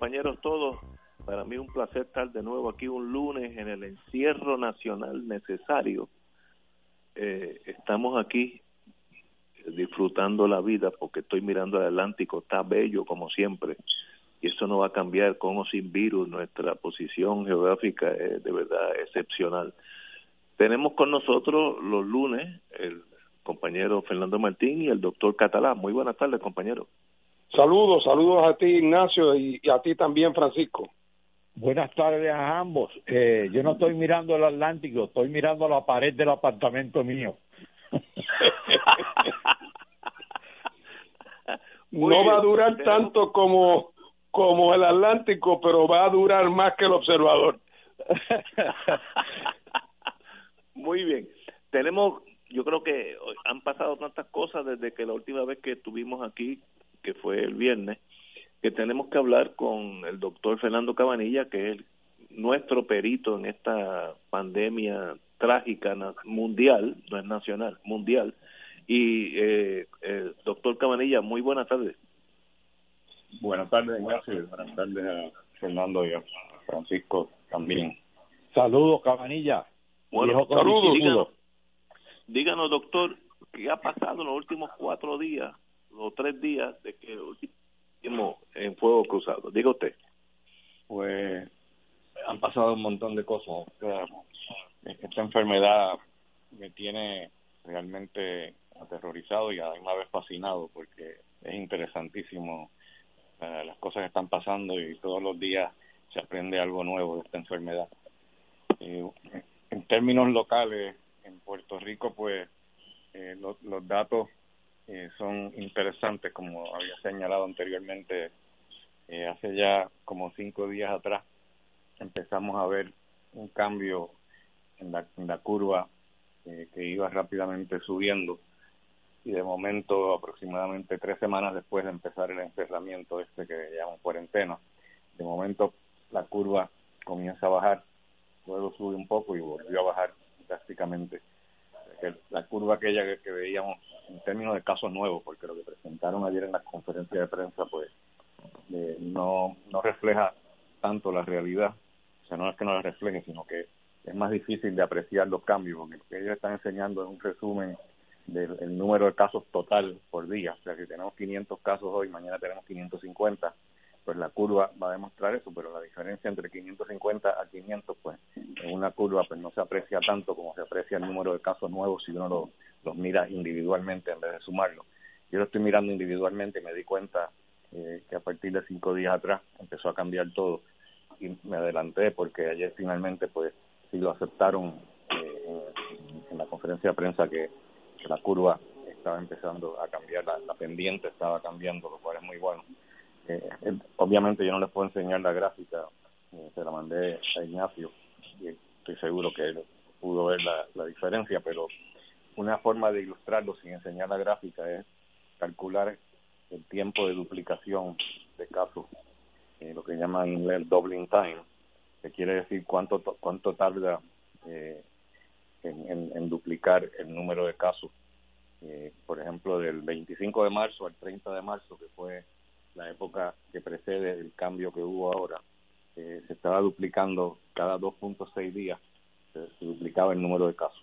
Compañeros todos. Para mí un placer estar de nuevo aquí un lunes en el encierro nacional necesario. Eh, estamos aquí disfrutando la vida porque estoy mirando al Atlántico, está bello como siempre y eso no va a cambiar con o sin virus. Nuestra posición geográfica es de verdad excepcional. Tenemos con nosotros los lunes el compañero Fernando Martín y el doctor Catalá. Muy buenas tardes, compañero. Saludos, saludos a ti Ignacio y, a ti también Francisco. Buenas tardes a ambos. Eh, yo no estoy mirando el Atlántico, estoy mirando la pared del apartamento mío. no va a durar tanto como como el Atlántico, pero va a durar más que el observador. Muy bien. Tenemos, yo creo que han pasado tantas cosas desde que la última vez que estuvimos aquí que fue el viernes, que tenemos que hablar con el doctor Fernando Cabanilla, que es nuestro perito en esta pandemia trágica mundial, no es nacional, mundial. Y, eh, eh, doctor Cabanilla, muy buenas tardes. Buenas tardes, Ignacio. Buenas tardes a Fernando y a Francisco también. Saludos, Cabanilla. Bueno, saludos. Díganos, díganos, doctor, ¿qué ha pasado en los últimos cuatro días o tres días de que último en fuego cruzado. Diga usted. Pues han pasado un montón de cosas. Esta enfermedad me tiene realmente aterrorizado y a la vez fascinado porque es interesantísimo eh, las cosas que están pasando y todos los días se aprende algo nuevo de esta enfermedad. Eh, en términos locales, en Puerto Rico, pues eh, los datos eh, son interesantes, como había señalado anteriormente, eh, hace ya como cinco días atrás empezamos a ver un cambio en la, curva eh, que iba rápidamente subiendo y de momento aproximadamente tres semanas después de empezar el encerramiento este que llaman cuarentena, de momento la curva comienza a bajar, luego sube un poco y volvió a bajar drásticamente la curva aquella que, veíamos en términos de casos nuevos, porque lo que presentaron ayer en la conferencia de prensa, pues eh, no, no refleja tanto la realidad, o sea, no es que no la refleje, sino que es más difícil de apreciar los cambios, porque lo que ellos están enseñando es un resumen del número de casos total por día, o sea, si tenemos 500 casos hoy, mañana tenemos 550, pues la curva va a demostrar eso, pero la diferencia entre 550 a 500, pues en una curva pues no se aprecia tanto como se aprecia el número de casos nuevos si uno los mira individualmente en vez de sumarlo. Yo lo estoy mirando individualmente y me di cuenta eh, que a partir de cinco días atrás empezó a cambiar todo y me adelanté porque ayer finalmente pues sí lo aceptaron eh, en, la conferencia de prensa que, la curva estaba empezando a cambiar, la pendiente estaba cambiando, lo cual es muy bueno eh, obviamente yo no les puedo enseñar la gráfica, eh, se la mandé a Ignacio y estoy seguro que pudo ver la, diferencia, pero una forma de ilustrarlo sin enseñar la gráfica es calcular el tiempo de duplicación de casos, eh, lo que llaman el doubling time, que quiere decir cuánto cuánto tarda eh, en, en, duplicar el número de casos. Eh, por ejemplo, del 25 de marzo al 30 de marzo, que fue la época que precede el cambio que hubo ahora, eh, se estaba duplicando cada 2.6 días, se, duplicaba el número de casos.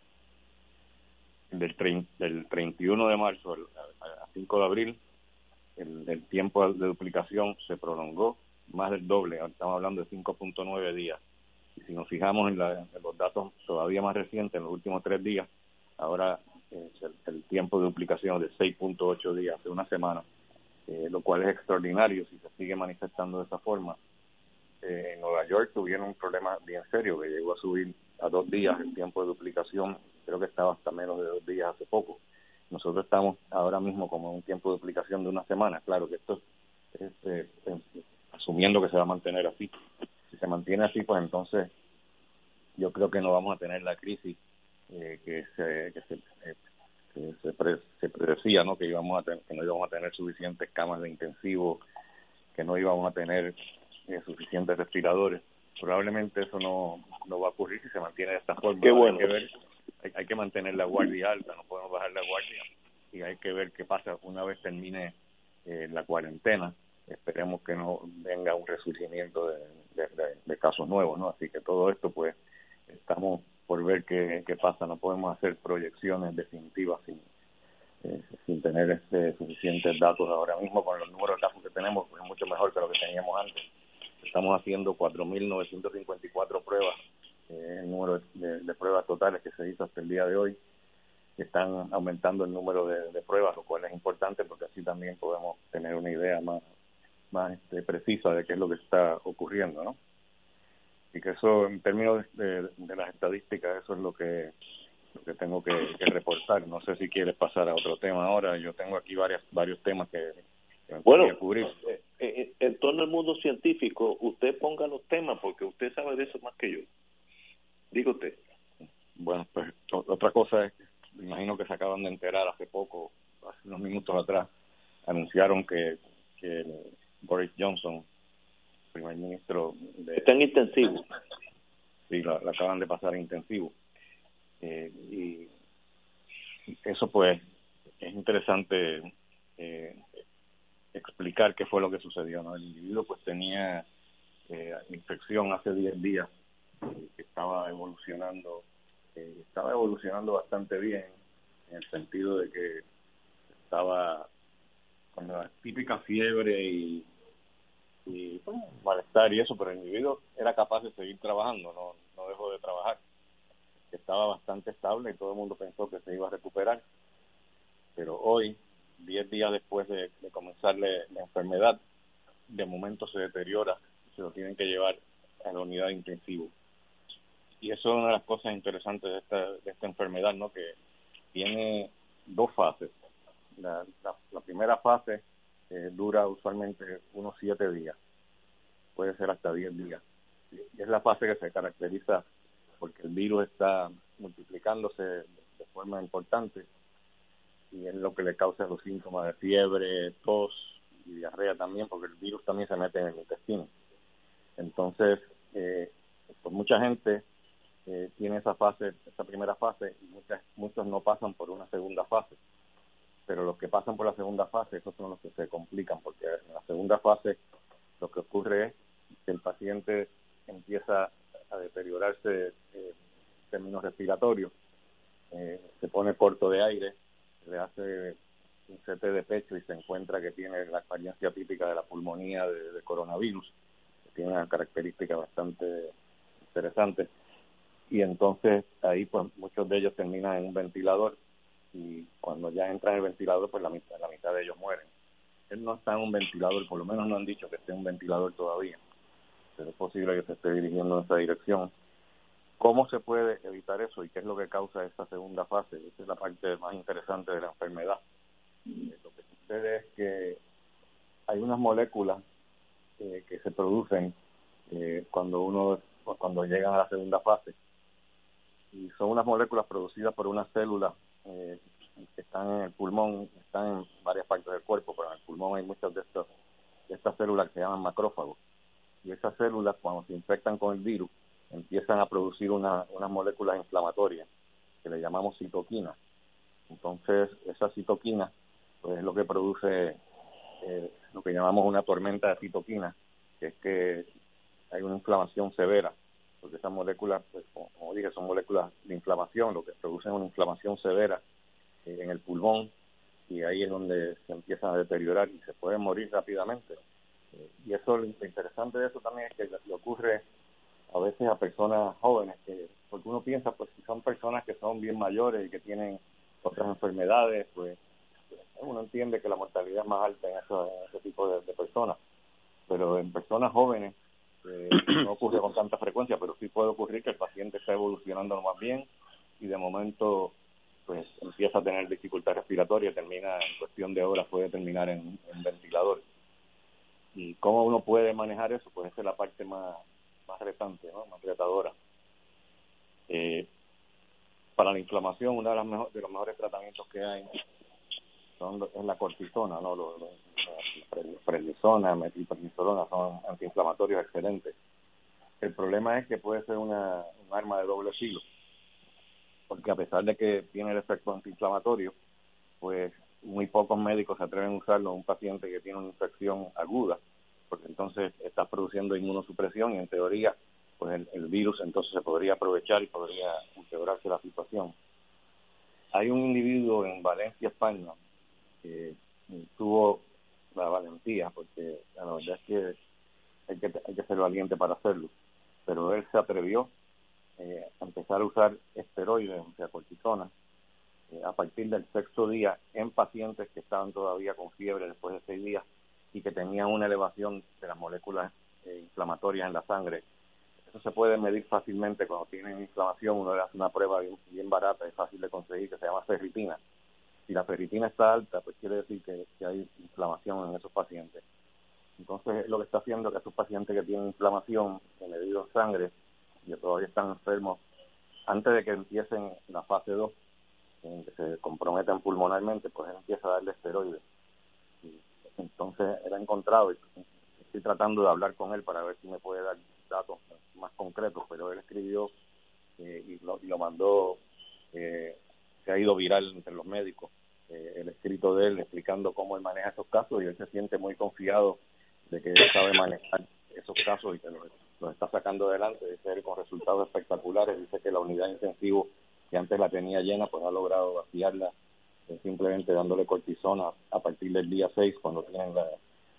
Del, del 31 de marzo al, 5 de abril, el, tiempo de duplicación se prolongó más del doble, estamos hablando de 5.9 días. Y si nos fijamos en, los datos todavía más recientes, en los últimos tres días, ahora eh, el, el, tiempo de duplicación es de 6.8 días, hace una semana, eh, lo cual es extraordinario si se sigue manifestando de esa forma. Eh, en Nueva York tuvieron un problema bien serio que llegó a subir a dos días el tiempo de duplicación, creo que estaba hasta menos de dos días hace poco. Nosotros estamos ahora mismo como en un tiempo de duplicación de una semana. Claro que esto es, eh, asumiendo que se va a mantener así. Si se mantiene así, pues entonces yo creo que no vamos a tener la crisis eh, que se, que se, eh, que se, se predecía, ¿no? Que íbamos a tener, que no íbamos a tener suficientes camas de intensivo, que no íbamos a tener eh, suficientes respiradores. Probablemente eso no, no va a ocurrir si se mantiene de esta forma. Qué bueno. Hay que, ver, hay, hay que mantener la guardia alta, no podemos bajar la guardia y hay que ver qué pasa una vez termine eh, la cuarentena. Esperemos que no venga un resurgimiento de, de, de, casos nuevos, ¿no? Así que todo esto, pues, estamos por ver qué, pasa. No podemos hacer proyecciones definitivas sin, eh, sin tener este, suficientes datos ahora mismo. Con los números de casos que tenemos, es mucho mejor que lo que teníamos antes. Estamos haciendo 4.954 pruebas, el número de, de pruebas totales que se hizo hasta el día de hoy están aumentando el número de, de, pruebas, lo cual es importante porque así también podemos tener una idea más más este, precisa de qué es lo que está ocurriendo, ¿no? Y que eso, en términos de, de, de las estadísticas, eso es lo que lo que tengo que, que, reportar. No sé si quieres pasar a otro tema ahora. Yo tengo aquí varias, varios temas que, que bueno, cubrir. Eh, eh, en torno al mundo científico, usted ponga los temas porque usted sabe de eso más que yo. Diga usted. Bueno, pues otra cosa es me imagino que se acaban de enterar hace poco, hace unos minutos atrás, anunciaron que, que Boris Johnson, primer ministro de... Está en intensivo. Sí, la, la acaban de pasar a intensivo. Eh, y eso pues es interesante eh, explicar qué fue lo que sucedió. ¿no? El individuo pues tenía eh, infección hace 10 días, que estaba evolucionando eh, estaba evolucionando bastante bien en el sentido de que estaba con la típica fiebre y, y bueno, malestar y eso, pero el individuo era capaz de seguir trabajando, no, no dejó de trabajar. Estaba bastante estable y todo el mundo pensó que se iba a recuperar. Pero hoy, diez días después de, comenzarle la enfermedad, de momento se deteriora, se lo tienen que llevar a la unidad de intensivo y eso es una de las cosas interesantes de esta, de esta enfermedad, ¿no? Que tiene dos fases. La, la, la primera fase eh, dura usualmente unos siete días, puede ser hasta diez días. Y es la fase que se caracteriza porque el virus está multiplicándose de forma importante y es lo que le causa los síntomas de fiebre, tos y diarrea también, porque el virus también se mete en el intestino. Entonces, eh, pues mucha gente eh, tiene esa fase, esa primera fase, y muchas, muchos no pasan por una segunda fase. Pero los que pasan por la segunda fase, esos son los que se complican, porque en la segunda fase lo que ocurre es que el paciente empieza a deteriorarse eh, en términos respiratorios, eh, se pone corto de aire, le hace un CT de pecho y se encuentra que tiene la experiencia típica de la pulmonía de, de coronavirus, que tiene una característica bastante interesante. Y entonces ahí pues muchos de ellos terminan en un ventilador y cuando ya entran en el ventilador pues la mitad, la mitad de ellos mueren. Él no está en un ventilador, por lo menos no han dicho que esté en un ventilador todavía, pero es posible que se esté dirigiendo en esa dirección. ¿Cómo se puede evitar eso y qué es lo que causa esta segunda fase? Esa es la parte más interesante de la enfermedad. Eh, lo que sucede es que hay unas moléculas eh, que se producen eh, cuando uno cuando llegan a la segunda fase y son unas moléculas producidas por unas células eh, que están en el pulmón, están en varias partes del cuerpo, pero en el pulmón hay muchas de estas, de estas células que se llaman macrófagos. Y esas células, cuando se infectan con el virus, empiezan a producir una, unas moléculas inflamatorias que le llamamos citoquinas. Entonces, esa citoquina pues, es lo que produce eh, lo que llamamos una tormenta de citoquinas, que es que hay una inflamación severa porque esas moléculas, pues, como, como, dije, son moléculas de inflamación, lo que producen una inflamación severa eh, en el pulmón y ahí es donde se empiezan a deteriorar y se pueden morir rápidamente. Eh, y eso, lo interesante de eso también es que le ocurre a veces a personas jóvenes, que porque uno piensa, pues si son personas que son bien mayores y que tienen otras enfermedades, pues uno entiende que la mortalidad es más alta en, eso, en ese tipo de personas. Pero en personas jóvenes, eh, no ocurre con tanta frecuencia, pero sí puede ocurrir que el paciente está evolucionando más bien y de momento pues empieza a tener dificultad respiratoria, termina en cuestión de horas, puede terminar en, en ventilador. y cómo uno puede manejar eso, pues esa es la parte más, más retante, ¿no? más retadora. Eh, para la inflamación, uno de, las de los mejores tratamientos que hay son, es la cortisona, ¿no? Los, los, los prednisona, son antiinflamatorios excelentes. El problema es que puede ser una, un arma de doble filo, porque a pesar de que tiene el efecto antiinflamatorio, pues muy pocos médicos se atreven a usarlo en un paciente que tiene una infección aguda, porque entonces está produciendo inmunosupresión y en teoría pues el, el, virus entonces se podría aprovechar y podría empeorarse la situación. Hay un individuo en Valencia, España, que tuvo la valentía, porque la verdad es que hay que, hay que ser valiente para hacerlo, pero él se atrevió eh, a empezar a usar esteroides, o sea, cortisona, eh, a partir del sexto día en pacientes que estaban todavía con fiebre después de seis días y que tenían una elevación de las moléculas eh, inflamatorias en la sangre. Eso se puede medir fácilmente. Cuando tienen inflamación, uno le hace una prueba bien, barata y fácil de conseguir que se llama ferritina. Si la ferritina está alta, pues quiere decir que, hay inflamación en esos pacientes. Entonces, lo que está haciendo es que esos pacientes que tienen inflamación, que medido en sangre, y que todavía están enfermos, antes de que empiecen la fase 2, en que se comprometen pulmonalmente, pues él empieza a darle esteroides. Y entonces, ha encontrado, y estoy tratando de hablar con él para ver si me puede dar datos más concretos, pero él escribió eh, y, lo, y, lo, mandó, eh, se ha ido viral entre los médicos, eh, el escrito de él explicando cómo él maneja esos casos y él se siente muy confiado de que él sabe manejar esos casos y que los, está sacando adelante, dice él con resultados espectaculares, dice que la unidad intensivo que antes la tenía llena, pues ha logrado vaciarla eh, simplemente dándole cortisona a partir del día 6 cuando tienen la,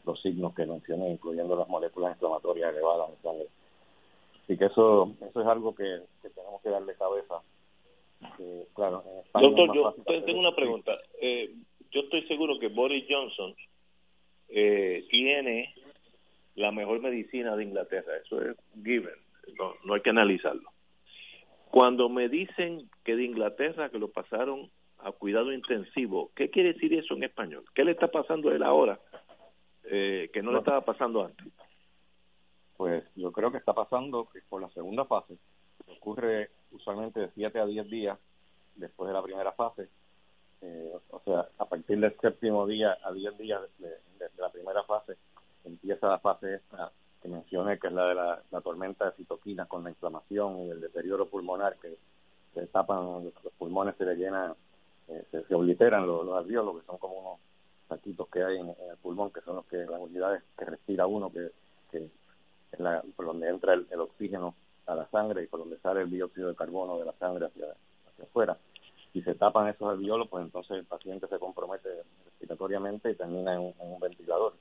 los signos que mencioné, incluyendo las moléculas inflamatorias elevadas en sangre. Así que eso, eso es algo que tenemos que darle cabeza. Eh, claro, en España Doctor, yo tengo una pregunta. Eh, yo estoy seguro que Boris Johnson eh, tiene la mejor medicina de Inglaterra. Eso es given. No, no hay que analizarlo. Cuando me dicen que de Inglaterra que lo pasaron a cuidado intensivo, ¿qué quiere decir eso en español? ¿Qué le está pasando a él ahora eh, que no, no le estaba pasando antes? Pues yo creo que está pasando que por la segunda fase ocurre usualmente de 7 a 10 días después de la primera fase. Eh, o sea, a partir del séptimo día a 10 días de, la primera fase empieza la fase esta que mencioné, que es la de la, tormenta de citoquinas con la inflamación y el deterioro pulmonar, que se tapan los pulmones, se le llenan, eh, se, obliteran los, los que son como unos saquitos que hay en, el pulmón, que son los que las unidades que respira uno, que, es la, por donde entra el, oxígeno a la sangre y por donde sale el dióxido de carbono de la sangre hacia, hacia afuera. Si se tapan esos alveolos, pues entonces el paciente se compromete respiratoriamente y termina en un, en un ventilador.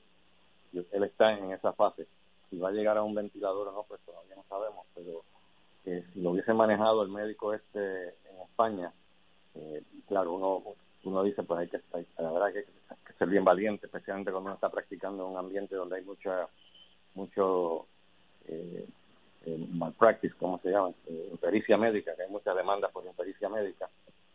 Él está en esa fase. Si va a llegar a un ventilador o no, pues todavía no sabemos, pero eh, si lo hubiese manejado el médico este en España, eh, claro, uno uno dice pues hay que hay, la verdad que hay que ser bien valiente especialmente cuando uno está practicando en un ambiente donde hay mucha mucho eh, eh, malpractice como se llama eh, impericia médica que hay muchas demandas por impericia médica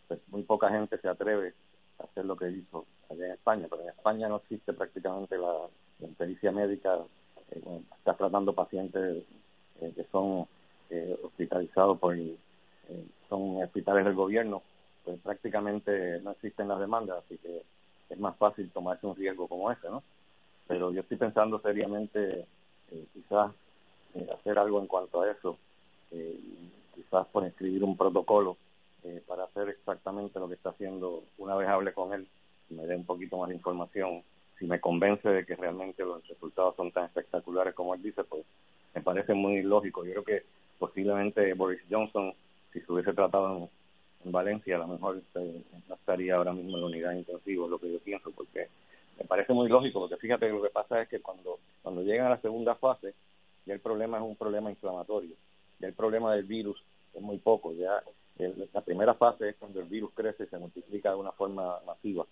pues muy poca gente se atreve a hacer lo que hizo allá en España pero en España no existe prácticamente la, la impericia médica eh, está tratando pacientes eh, que son eh, hospitalizados por son hospitales del gobierno pues prácticamente no existen las demandas, así que es más fácil tomarse un riesgo como ese, ¿no? Pero yo estoy pensando seriamente eh, quizás eh, hacer algo en cuanto a eso, eh, quizás por escribir un protocolo eh, para hacer exactamente lo que está haciendo una vez hable con él me dé un poquito más de información. Si me convence de que realmente los resultados son tan espectaculares como él dice, pues me parece muy lógico. Yo creo que posiblemente Boris Johnson, si se hubiese tratado en en Valencia a lo mejor eh, no estaría ahora mismo en la unidad intensiva, lo que yo pienso, porque me parece muy lógico, porque fíjate que lo que pasa es que cuando, cuando llegan a la segunda fase, ya el problema es un problema inflamatorio, ya el problema del virus es muy poco, ya la primera fase es cuando el virus crece y se multiplica de una forma masiva,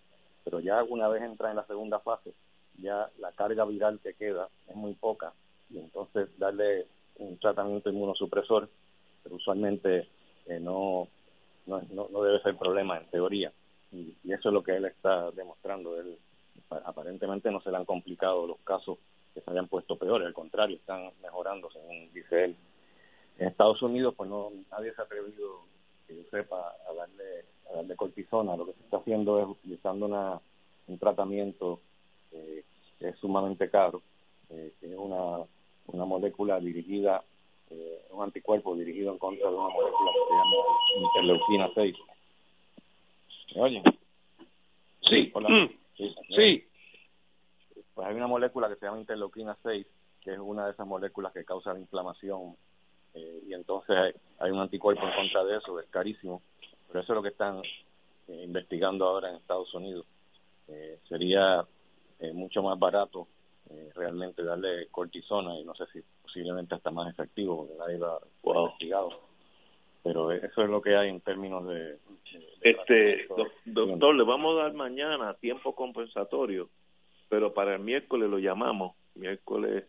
pero ya una vez entra en la segunda fase, ya la carga viral que queda es muy poca, y entonces darle un tratamiento inmunosupresor, pero usualmente eh, no no, no, no debe ser problema en teoría. Y, y, eso es lo que él está demostrando. Él aparentemente no se le han complicado los casos que se hayan puesto peores, al contrario, están mejorando, según dice él. En Estados Unidos, pues no nadie se ha atrevido, que yo sepa, a darle, a darle cortisona. Lo que se está haciendo es utilizando una, un tratamiento eh, que es sumamente caro, eh, que es una, una molécula dirigida, eh, un anticuerpo dirigido en contra de una molécula que se llama interleucina 6. ¿Me oyen? Sí. Hola. Sí. Pues hay una molécula que se llama interleuquina 6, que es una de esas moléculas que causa la inflamación, eh, y entonces hay, hay, un anticuerpo en contra de eso, es carísimo, pero eso es lo que están eh, investigando ahora en Estados Unidos. Eh, sería eh, mucho más barato realmente darle cortisona y no sé si posiblemente hasta más efectivo, porque nadie lo ha Wow. investigado. Pero eso es lo que hay en términos de... de- Este, doc- doctor, le vamos a dar mañana tiempo compensatorio, pero para el miércoles lo llamamos, miércoles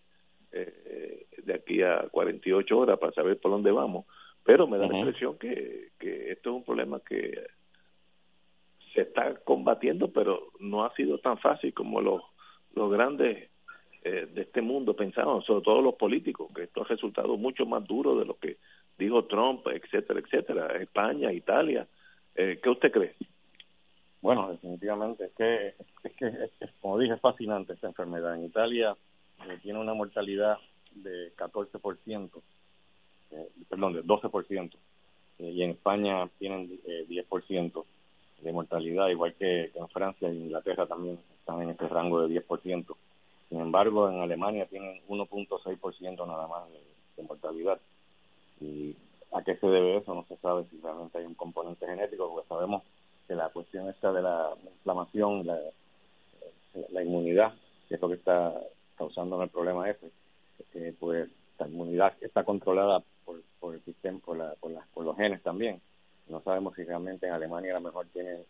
eh, de aquí a 48 horas para saber por dónde vamos. Pero me da la impresión que, que esto es un problema que se está combatiendo, pero no ha sido tan fácil como los, los grandes eh, de este mundo pensaban, sobre todo los políticos, que esto ha resultado mucho más duro de lo que dijo Trump, etcétera, etcétera, España, Italia. Eh, ¿Qué usted cree? Bueno, definitivamente, es que, es que, como dije, es fascinante esta enfermedad. En Italia eh, tiene una mortalidad de 14%, eh, perdón, de 12%, eh, y en España tienen eh, 10% de mortalidad, igual que, en Francia e Inglaterra también están en ese rango de 10%. Sin embargo, en Alemania tienen 1.6% nada más de, de mortalidad. ¿Y a qué se debe eso? No se sabe si realmente hay un componente genético, porque sabemos que la cuestión esta de la inflamación, la, la inmunidad, que es lo que está causando el problema ese, eh, pues la inmunidad está controlada por, por el sistema, por, la, por, la, por los genes también. No sabemos si realmente en Alemania a lo mejor tienen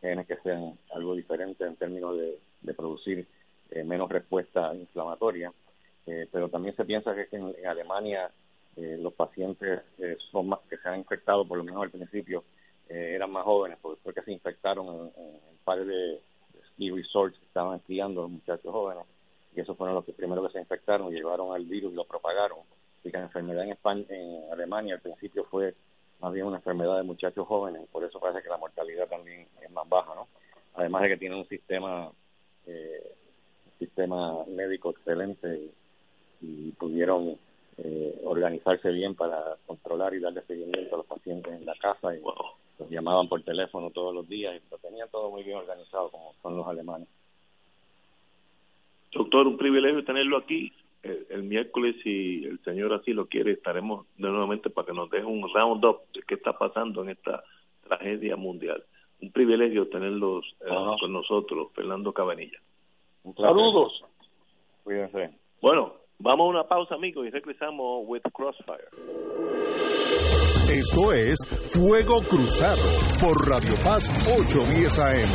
genes que sean algo diferente en términos de, de producir eh, menos respuesta inflamatoria, eh, pero también se piensa que en, en Alemania eh, los pacientes eh, son más que se han infectado, por lo menos al principio, eh, eran más jóvenes, porque, porque se infectaron en, en un par de ski resorts que estaban esquiando los muchachos jóvenes, y esos fueron los que primero que se infectaron y llevaron al virus y lo propagaron. Y que la enfermedad en España, en Alemania al principio fue más bien una enfermedad de muchachos jóvenes, por eso parece que la mortalidad también es más baja, ¿no? Además de que tiene un sistema eh, sistema médico excelente y, pudieron eh, organizarse bien para controlar y darle seguimiento a los pacientes en la casa y. los llamaban por teléfono todos los días y lo tenían todo muy bien organizado como son los alemanes. Doctor, un privilegio tenerlo aquí. El, el miércoles, si el señor así lo quiere, estaremos de nuevamente para que nos deje un round-up de qué está pasando en esta tragedia mundial. Un privilegio tenerlos eh, Ajá. con nosotros, Fernando Cabanilla. Un placer. Saludos. Cuídense. Bueno, vamos a una pausa, amigos, y regresamos with Crossfire. Esto es Fuego Cruzado por Radio Paz 810 AM.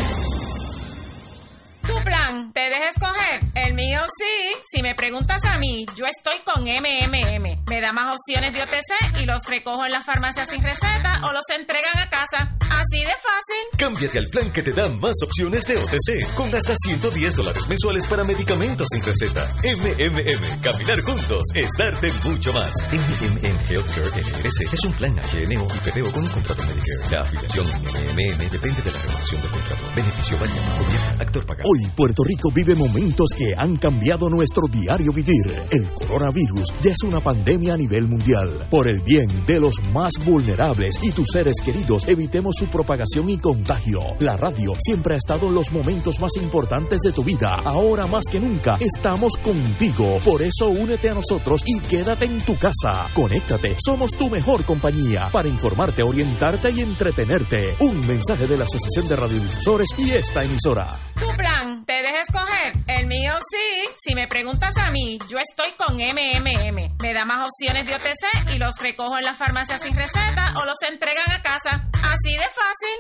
Tu plan, ¿te deja escoger? El mío sí. Si me preguntas a mí, yo estoy con MMM. Me da más opciones de OTC y los recojo en la farmacia sin receta o los entregan a casa. Así de fácil. Cámbiate al plan que te da más opciones de OTC, con hasta 110 dólares mensuales para medicamentos sin receta. MMM, caminar juntos es darte mucho más. MMM Healthcare LLC es un plan HMO y PPO con un contrato Medicare. La afiliación MMM depende de la renovación del contrato. Beneficio variable, gobierno, actor pagado. Hoy Puerto Rico vive momentos que han cambiado nuestro diario vivir. El coronavirus ya es una pandemia a nivel mundial. Por el bien de los más vulnerables y tus seres queridos, evitemos su propagación y contagio. La radio siempre ha estado en los momentos más importantes de tu vida. Ahora más que nunca estamos contigo. Por eso únete a nosotros y quédate en tu casa. Conéctate, somos tu mejor compañía para informarte, orientarte y entretenerte. Un mensaje de la Asociación de Radiodifusores y esta emisora. Tu plan, ¿te deja escoger? El mío sí. Si me preguntas a mí, yo estoy con MMM. Me da más opciones de OTC y los recojo en la farmacia sin receta o los entregan a casa. Así de fácil.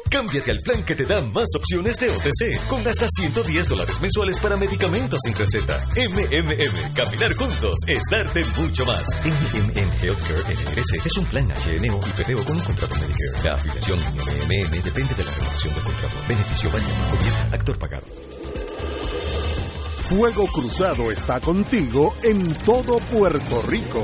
Cámbiate al plan que te da más opciones de OTC, con hasta 110 dólares mensuales para medicamentos sin receta. MMM, caminar juntos es darte mucho más. MMM Healthcare LLC es un plan HMO y PPO con un contrato Medicare. La afiliación MMM depende de la renovación del contrato. Beneficio variable, gobierno, actor pagado. Fuego Cruzado está contigo en todo Puerto Rico.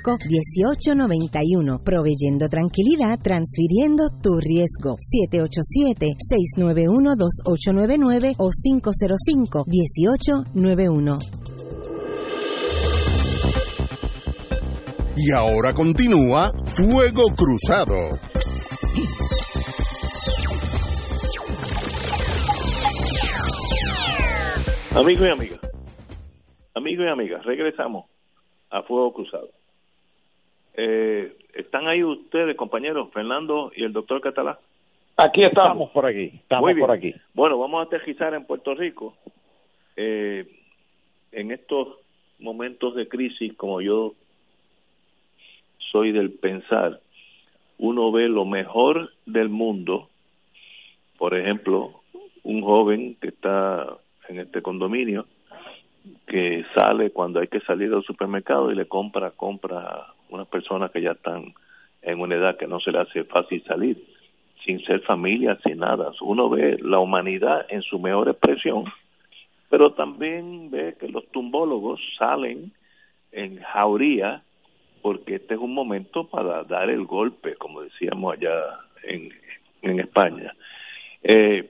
1891 proveyendo tranquilidad, transfiriendo tu riesgo. 787-691-2899 o 505-1891. Y ahora continúa Fuego Cruzado. Amigos y amigas, amigos y amigas, regresamos a Fuego Cruzado. Eh, ¿Están ahí ustedes, compañeros, Fernando y el doctor Catalá? Aquí estamos por aquí, estamos por aquí. Bueno, vamos a aterrizar en Puerto Rico. Eh, en estos momentos de crisis, como yo soy del pensar, uno ve lo mejor del mundo. Por ejemplo, un joven que está en este condominio, que sale cuando hay que salir del supermercado y le compra, compra unas personas que ya están en una edad que no se le hace fácil salir, sin ser familia, sin nada. Uno ve la humanidad en su mejor expresión, pero también ve que los tumbólogos salen en jauría porque este es un momento para dar el golpe, como decíamos allá en, en España. Eh,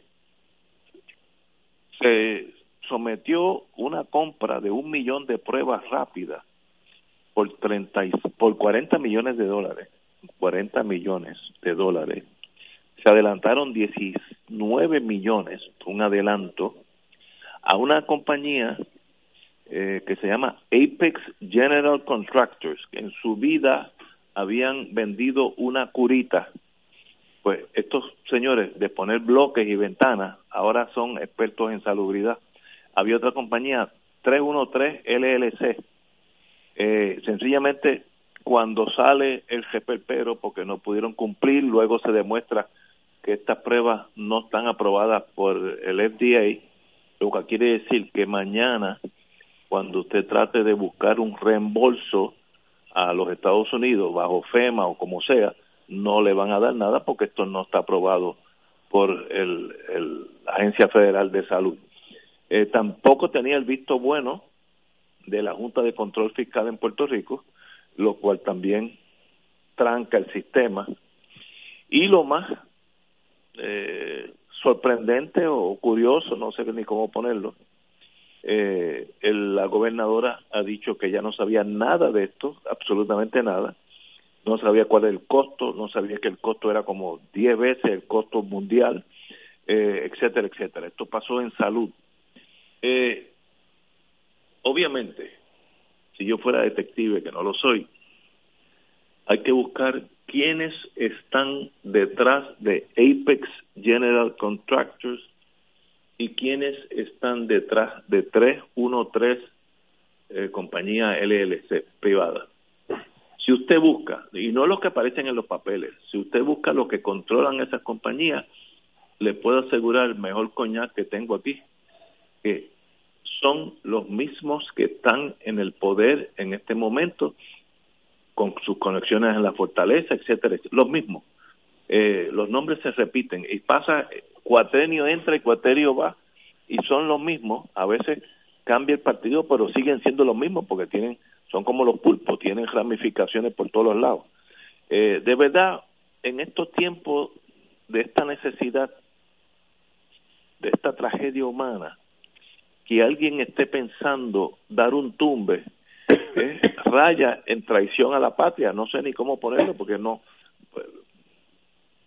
se sometió una compra de un millón de pruebas rápidas por 30 por 40 millones de dólares, 40 millones de dólares. Se adelantaron 19 millones, un adelanto a una compañía eh, que se llama Apex General Contractors, que en su vida habían vendido una curita. Pues estos señores de poner bloques y ventanas ahora son expertos en salubridad. Había otra compañía, 313 LLC, eh, sencillamente cuando sale el pero porque no pudieron cumplir, luego se demuestra que estas pruebas no están aprobadas por el FDA, lo que quiere decir que mañana, cuando usted trate de buscar un reembolso a los Estados Unidos bajo FEMA o como sea, no le van a dar nada porque esto no está aprobado por el, la Agencia Federal de Salud. Eh, tampoco tenía el visto bueno de la Junta de Control Fiscal en Puerto Rico, lo cual también tranca el sistema. Y lo más eh, sorprendente o curioso, no sé ni cómo ponerlo, eh, la gobernadora ha dicho que ya no sabía nada de esto, absolutamente nada, no sabía cuál era el costo, no sabía que el costo era como 10 veces el costo mundial, eh, etcétera, etcétera. Esto pasó en salud. Eh, Obviamente, si yo fuera detective, que no lo soy, hay que buscar quiénes están detrás de Apex General Contractors y quiénes están detrás de 313 eh, compañía LLC privada. Si usted busca, y no los que aparecen en los papeles, si usted busca los que controlan esas compañías, le puedo asegurar el mejor coñac que tengo aquí, que son los mismos que están en el poder en este momento, con sus conexiones en la fortaleza, etcétera, los mismos. Eh, los nombres se repiten y pasa, cuatrenio entra y cuatrenio va, y son los mismos, a veces cambia el partido, pero siguen siendo los mismos porque tienen, son como los pulpos, tienen ramificaciones por todos los lados. Eh, de verdad, en estos tiempos de esta necesidad, de esta tragedia humana, que alguien esté pensando dar un tumbe ¿eh? raya en traición a la patria, no sé ni cómo ponerlo porque no,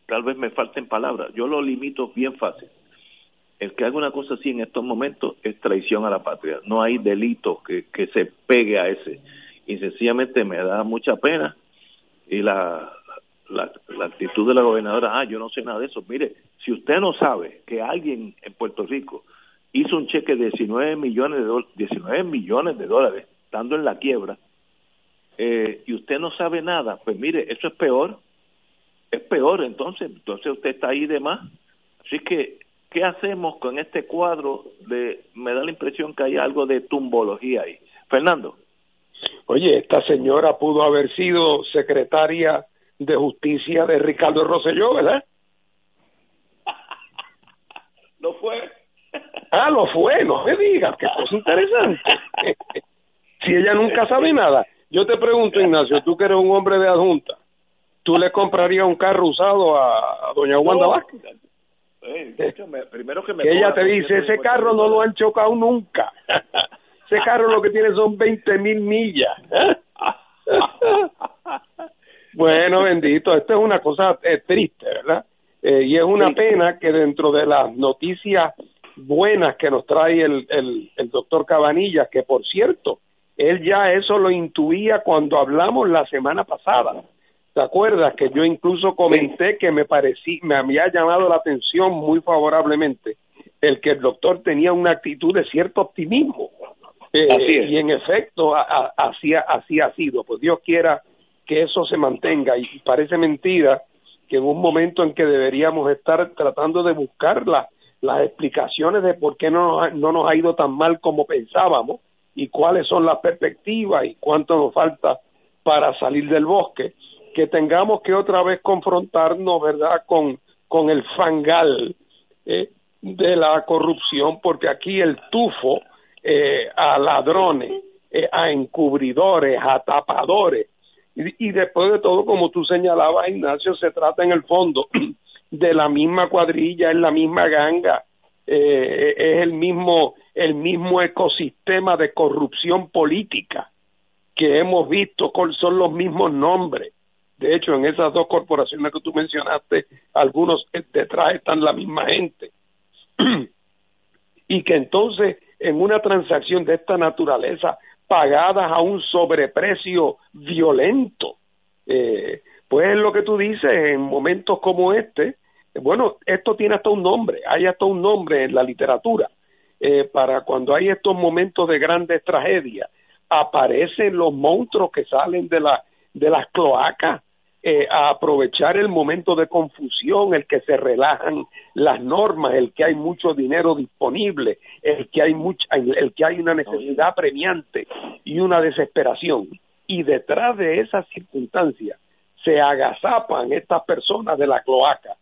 tal vez me falten palabras, yo lo limito bien fácil. El que haga una cosa así en estos momentos es traición a la patria, no hay delito que, que se pegue a ese y sencillamente me da mucha pena y la, la, la actitud de la gobernadora, ah, yo no sé nada de eso. Mire, si usted no sabe que alguien en Puerto Rico hizo un cheque de 19 millones de, 19 millones de dólares, estando en la quiebra, eh, y usted no sabe nada, pues mire, eso es peor, es peor entonces, entonces usted está ahí de más. Así que, ¿qué hacemos con este cuadro de, me da la impresión que hay algo de tumbología ahí? Fernando. Oye, esta señora pudo haber sido secretaria de justicia de Ricardo Rosselló, ¿verdad? no fue. Ah, lo fue, no me digas, qué cosa interesante. si ella nunca sabe nada. Yo te pregunto, Ignacio, tú que eres un hombre de adjunta, ¿tú le comprarías un carro usado a, doña Wanda Vázquez? primero que, me ella te dice, ese carro no lo han chocado nunca. ese carro lo que tiene son 20 mil millas. bueno, bendito, esto es una cosa eh, triste, ¿verdad? Eh, y es una pena que dentro de las noticias buenas que nos trae el, el, el doctor Cabanilla, que por cierto, él ya eso lo intuía cuando hablamos la semana pasada. ¿Te acuerdas que yo incluso comenté que me parecía, me había llamado la atención muy favorablemente el que el doctor tenía una actitud de cierto optimismo? Eh, y en efecto, así, así ha sido. Pues Dios quiera que eso se mantenga. Y parece mentira que en un momento en que deberíamos estar tratando de buscar las explicaciones de por qué no, no nos ha ido tan mal como pensábamos y cuáles son las perspectivas y cuánto nos falta para salir del bosque, que tengamos que otra vez confrontarnos, ¿verdad?, con, con el fangal eh, de la corrupción, porque aquí el tufo eh, a ladrones, eh, a encubridores, a tapadores, y, y después de todo, como tú señalabas, Ignacio, se trata en el fondo de la misma cuadrilla, es la misma ganga, eh, es el mismo el mismo ecosistema de corrupción política que hemos visto, son los mismos nombres. De hecho, en esas dos corporaciones que tú mencionaste, algunos detrás están la misma gente. y que entonces, en una transacción de esta naturaleza, pagadas a un sobreprecio violento, eh, pues es lo que tú dices, en momentos como este, bueno, esto tiene hasta un nombre, hay hasta un nombre en la literatura, eh, para cuando hay estos momentos de grandes tragedias, aparecen los monstruos que salen de, la, de las cloacas eh, a aprovechar el momento de confusión, el que se relajan las normas, el que hay mucho dinero disponible, el que hay mucha, el que hay una necesidad premiante y una desesperación. Y detrás de esas circunstancias se agazapan estas personas de la cloaca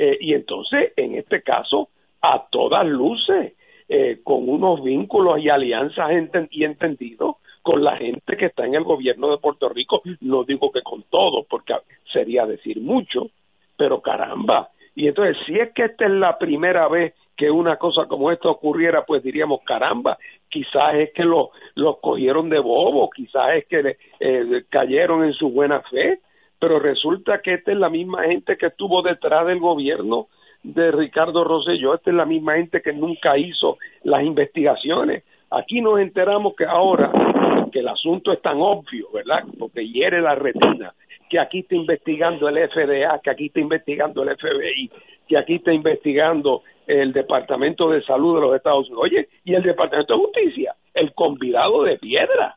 eh, y entonces, en este caso, a todas luces, eh, con unos vínculos y alianzas y entendidos con la gente que está en el gobierno de Puerto Rico, no digo que con todos, porque sería decir mucho, pero caramba. Y entonces, si es que esta es la primera vez que una cosa como esta ocurriera, pues diríamos, caramba, quizás es que los lo cogieron de bobo, quizás es que eh, cayeron en su buena fe, pero resulta que esta es la misma gente que estuvo detrás del gobierno de Ricardo Rosselló, esta es la misma gente que nunca hizo las investigaciones. Aquí nos enteramos que ahora que el asunto es tan obvio, ¿verdad? Porque hiere la retina, que aquí está investigando el FDA, que aquí está investigando el FBI, que aquí está investigando el Departamento de Salud de los Estados Unidos. Oye, y el Departamento de Justicia, el convidado de piedra,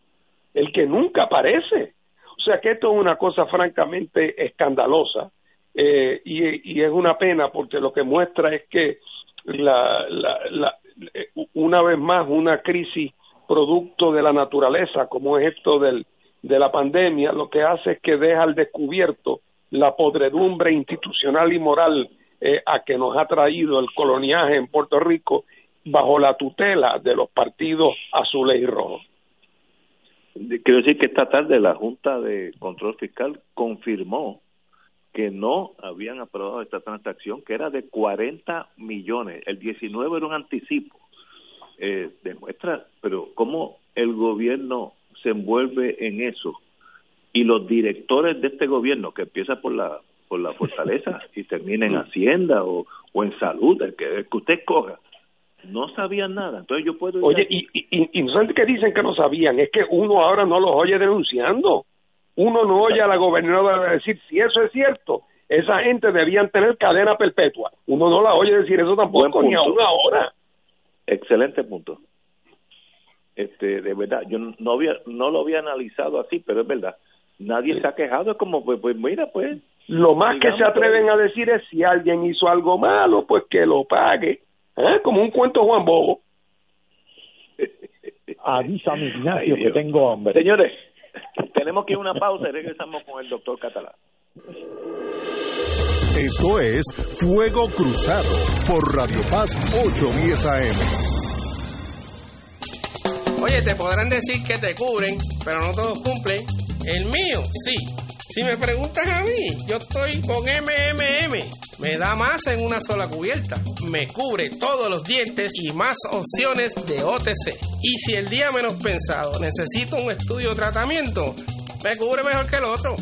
el que nunca aparece. O sea que esto es una cosa francamente escandalosa eh, y, es una pena porque lo que muestra es que la, la, eh, una vez más una crisis producto de la naturaleza como es esto del, de la pandemia lo que hace es que deja al descubierto la podredumbre institucional y moral eh, a que nos ha traído el coloniaje en Puerto Rico bajo la tutela de los partidos azules y rojos. Quiero decir que esta tarde la Junta de Control Fiscal confirmó que no habían aprobado esta transacción, que era de 40 millones. El 19 era un anticipo. Eh, demuestra, pero cómo el gobierno se envuelve en eso y los directores de este gobierno, que empieza por la por la fortaleza y termina en Hacienda o, o en salud, el que, que usted coja, no sabían nada. Entonces yo puedo... Oye, y, y, y no que dicen que no sabían, es que uno ahora no los oye denunciando. Uno no oye a la gobernadora decir si eso es cierto. Esa gente debían tener cadena perpetua. Uno no la oye decir eso tampoco, ni aún ahora. excelente punto. Este, de verdad, yo no había, no lo había analizado así, pero es verdad. Nadie se ha quejado, es como, pues, pues mira, pues. Lo más que se atreven a decir es si alguien hizo algo malo, pues que lo pague. ¿Eh? Como un cuento Juan Bobo. Avísame, Ignacio, que tengo hambre. Señores, tenemos que ir a una pausa y regresamos con el doctor Catalán. Esto es Fuego Cruzado por Radio Paz 810 AM. Oye, te podrán decir que te cubren, pero no todos cumplen. El mío, sí. Si me preguntas a mí, yo estoy con MMM. Me da más en una sola cubierta. Me cubre todos los dientes y más opciones de OTC. Y si el día menos pensado necesito un estudio o tratamiento, me cubre mejor que el otro.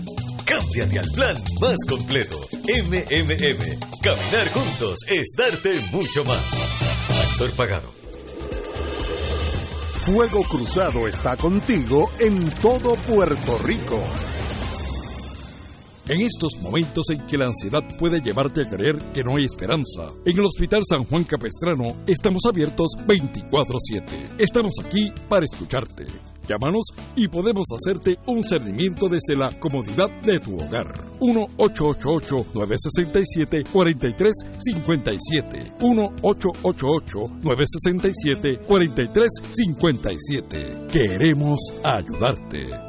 Cámbiate al plan más completo. MMM. Caminar juntos es darte mucho más. Actor pagado. Fuego Cruzado está contigo en todo Puerto Rico. En estos momentos en que la ansiedad puede llevarte a creer que no hay esperanza, en el Hospital San Juan Capestrano estamos abiertos 24/7. Estamos aquí para escucharte. Llámanos y podemos hacerte un cernimiento desde la comodidad de tu hogar. 1-888-967-4357. 1-888-967-4357. Queremos ayudarte.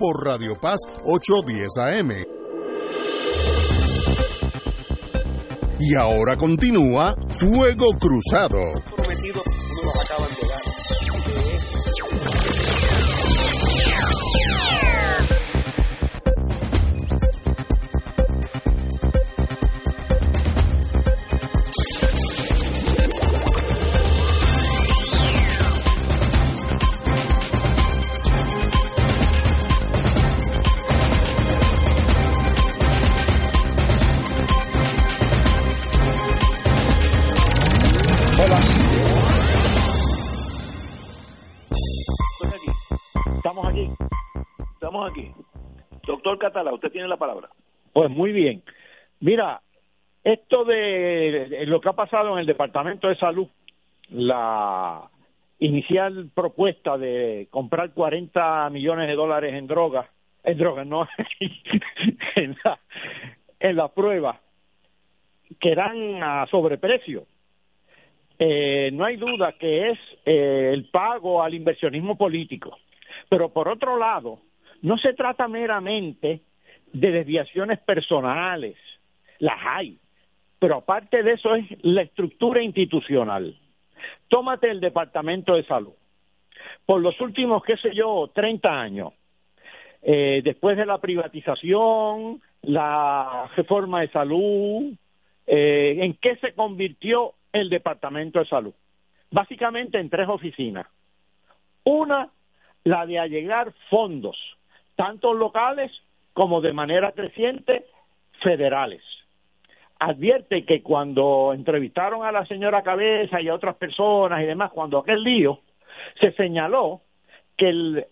por Radio Paz 810 AM. Y ahora continúa Fuego Cruzado. Estamos Doctor Catalá, usted tiene la palabra. Pues muy bien. Mira, esto de lo que ha pasado en el Departamento de Salud, la inicial propuesta de comprar 40 millones de dólares en drogas, en drogas, no, en la, en la prueba, que eran a sobreprecio. Eh, no hay duda que es eh, el pago al inversionismo político. Pero por otro lado, no se trata meramente de desviaciones personales, las hay, pero aparte de eso es la estructura institucional. Tómate el Departamento de Salud. Por los últimos, qué sé yo, 30 años, eh, después de la privatización, la reforma de salud, eh, ¿en qué se convirtió el Departamento de Salud? Básicamente en tres oficinas. Una, la de allegar fondos, tanto locales como de manera creciente federales. Advierte que cuando entrevistaron a la señora Cabeza y a otras personas y demás, cuando aquel lío, se señaló que el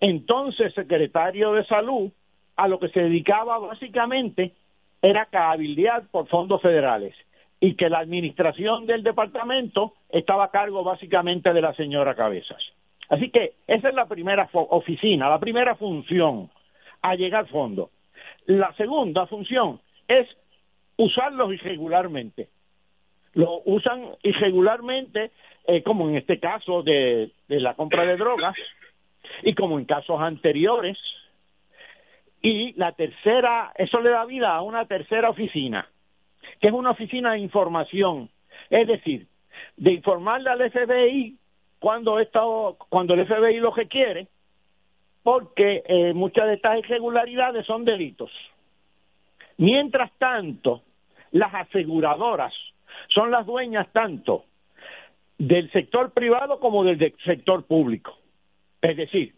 entonces secretario de Salud a lo que se dedicaba básicamente era cabildear por fondos federales. y que la administración del departamento estaba a cargo básicamente de la señora Cabezas. Así que esa es la primera oficina, la primera función, a llegar fondo. La segunda función es usarlos irregularmente. Lo usan irregularmente, eh, como en este caso de, de la compra de drogas y como en casos anteriores. Y la tercera, eso le da vida a una tercera oficina, que es una oficina de información, es decir, de informarle al FBI cuando, esto, cuando el FBI lo requiere, porque eh, muchas de estas irregularidades son delitos. Mientras tanto, las aseguradoras son las dueñas tanto del sector privado como del sector público. Es decir,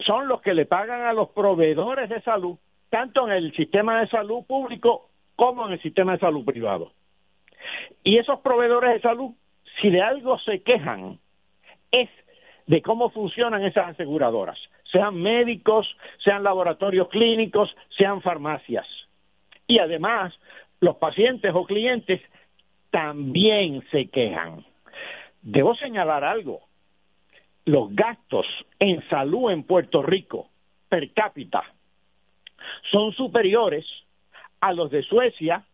son los que le pagan a los proveedores de salud, tanto en el sistema de salud público como en el sistema de salud privado. Y esos proveedores de salud, si de algo se quejan, es de cómo funcionan esas aseguradoras, sean médicos, sean laboratorios clínicos, sean farmacias. Y además, los pacientes o clientes también se quejan. Debo señalar algo. Los gastos en salud en Puerto Rico per cápita son superiores a los de Suecia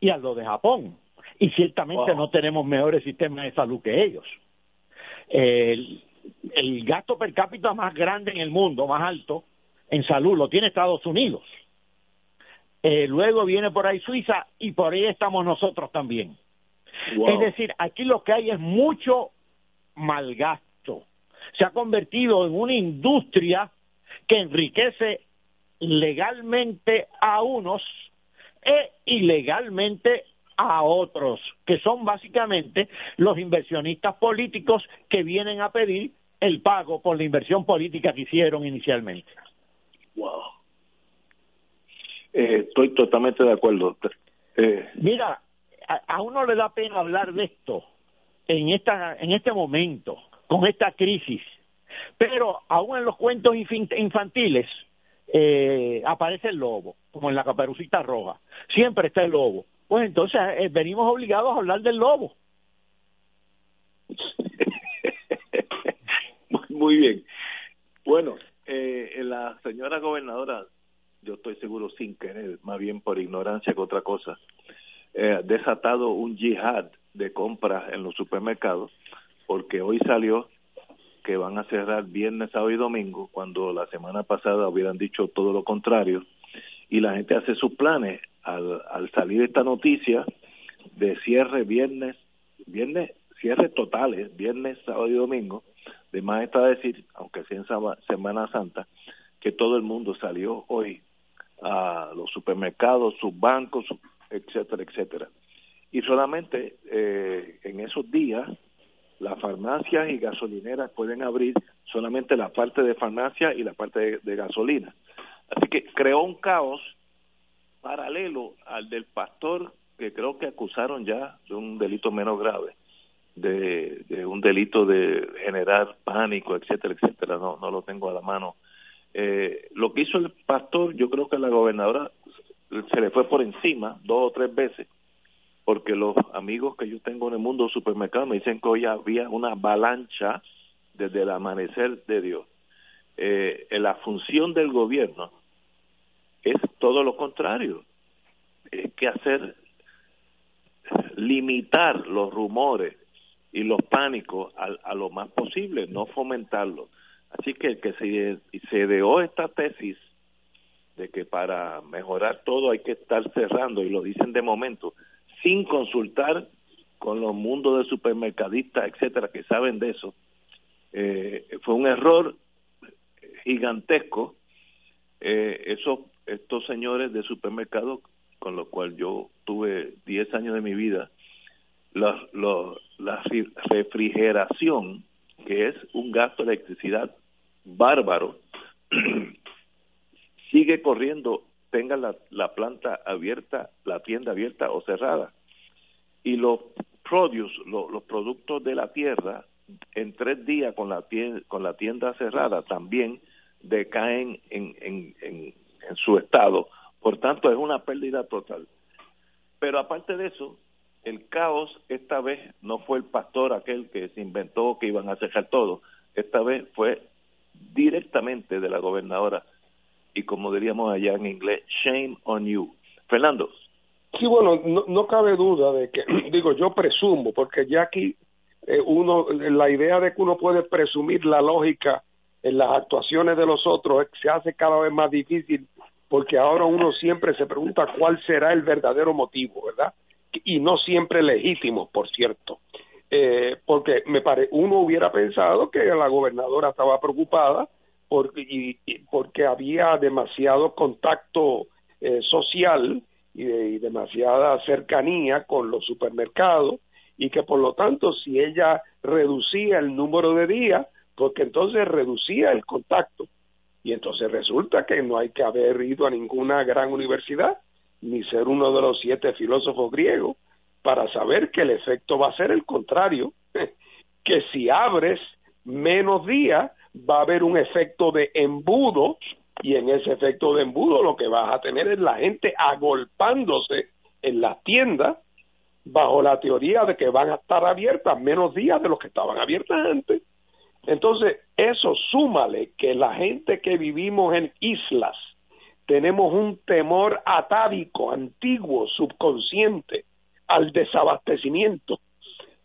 y a los de Japón. Y ciertamente no tenemos mejores sistemas de salud que ellos. El, el gasto per cápita más grande en el mundo, más alto, en salud, lo tiene Estados Unidos. Eh, luego viene por ahí Suiza y por ahí estamos nosotros también. Es decir, aquí lo que hay es mucho malgasto. Se ha convertido en una industria que enriquece legalmente a unos e ilegalmente a otros, que son básicamente los inversionistas políticos que vienen a pedir el pago por la inversión política que hicieron inicialmente. Wow. Eh, estoy totalmente de acuerdo. Eh, Mira, a, uno le da pena hablar de esto en esta en este momento con esta crisis, pero aún en los cuentos infantiles eh, aparece el lobo, como en la caperucita roja. Siempre está el lobo. Pues entonces eh, venimos obligados a hablar del lobo. Muy bien. Bueno, eh, la señora gobernadora, yo estoy seguro sin querer, más bien por ignorancia que otra cosa, eh, desatado un yihad de compras en los supermercados, porque hoy salió que van a cerrar viernes, sábado y domingo, cuando la semana pasada hubieran dicho todo lo contrario, y la gente hace sus planes. Al, al salir esta noticia de cierre viernes, viernes, cierre totales, viernes, sábado y domingo, de más está decir, aunque sea en Semana Santa, que todo el mundo salió hoy a los supermercados, sus bancos, etcétera, etcétera. Y solamente eh, en esos días las farmacias y gasolineras pueden abrir solamente la parte de farmacia y la parte de, gasolina. Así que creó un caos paralelo al del pastor que creo que acusaron ya de un delito menos grave, de, un delito de generar pánico, etcétera, etcétera. No, no lo tengo a la mano. Eh, lo que hizo el pastor, yo creo que la gobernadora se le fue por encima dos o tres veces, porque los amigos que yo tengo en el mundo supermercado me dicen que hoy había una avalancha desde el amanecer de Dios. Eh, la función del gobierno es todo lo contrario, es que hacer limitar los rumores y los pánicos a, a lo más posible, no fomentarlos. Así que que se, se dio esta tesis de que para mejorar todo hay que estar cerrando, y lo dicen de momento, sin consultar con los mundos de supermercadistas, etcétera, que saben de eso, eh, fue un error gigantesco. Eh, esos, estos señores de supermercados, con los cuales yo tuve 10 años de mi vida, la, la refrigeración, que es un gasto de electricidad bárbaro, sigue corriendo, tenga la, la planta abierta, la tienda abierta o cerrada. Y los produce, los productos de la tierra, en tres días con la tienda, con la tienda cerrada también decaen en, en, en, en su estado. Por tanto, es una pérdida total. Pero aparte de eso, el caos esta vez no fue el pastor aquel que se inventó que iban a cerrar todo, esta vez fue directamente de la gobernadora y como diríamos allá en inglés, shame on you. Fernando. Sí, bueno, no, no cabe duda de que, digo, yo presumo, porque ya aquí eh, uno, la idea de que uno puede presumir la lógica en las actuaciones de los otros se hace cada vez más difícil porque ahora uno siempre se pregunta cuál será el verdadero motivo, ¿verdad? Y no siempre legítimo, por cierto. Eh, porque me pare, uno hubiera pensado que la gobernadora estaba preocupada porque, y, porque había demasiado contacto eh, social y, y demasiada cercanía con los supermercados y que por lo tanto si ella reducía el número de días, porque entonces reducía el contacto. Y entonces resulta que no hay que haber ido a ninguna gran universidad, ni ser uno de los siete filósofos griegos, para saber que el efecto va a ser el contrario, que si abres menos días, va a haber un efecto de embudo, y en ese efecto de embudo lo que vas a tener es la gente agolpándose en las tiendas bajo la teoría de que van a estar abiertas menos días de los que estaban abiertas antes. Entonces, eso súmale que la gente que vivimos en islas tenemos un temor atávico, antiguo, subconsciente al desabastecimiento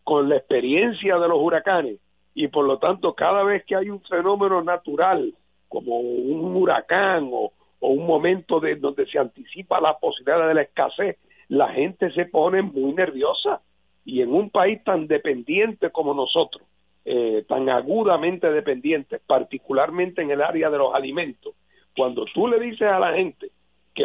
con la experiencia de los huracanes. Y por lo tanto cada vez que hay un fenómeno natural como un huracán o, o un momento de donde se anticipa la posibilidad de la escasez la gente se pone muy nerviosa. Y en un país tan dependiente como nosotros, eh, tan agudamente dependiente, particularmente en el área de los alimentos, cuando tú le dices a la gente que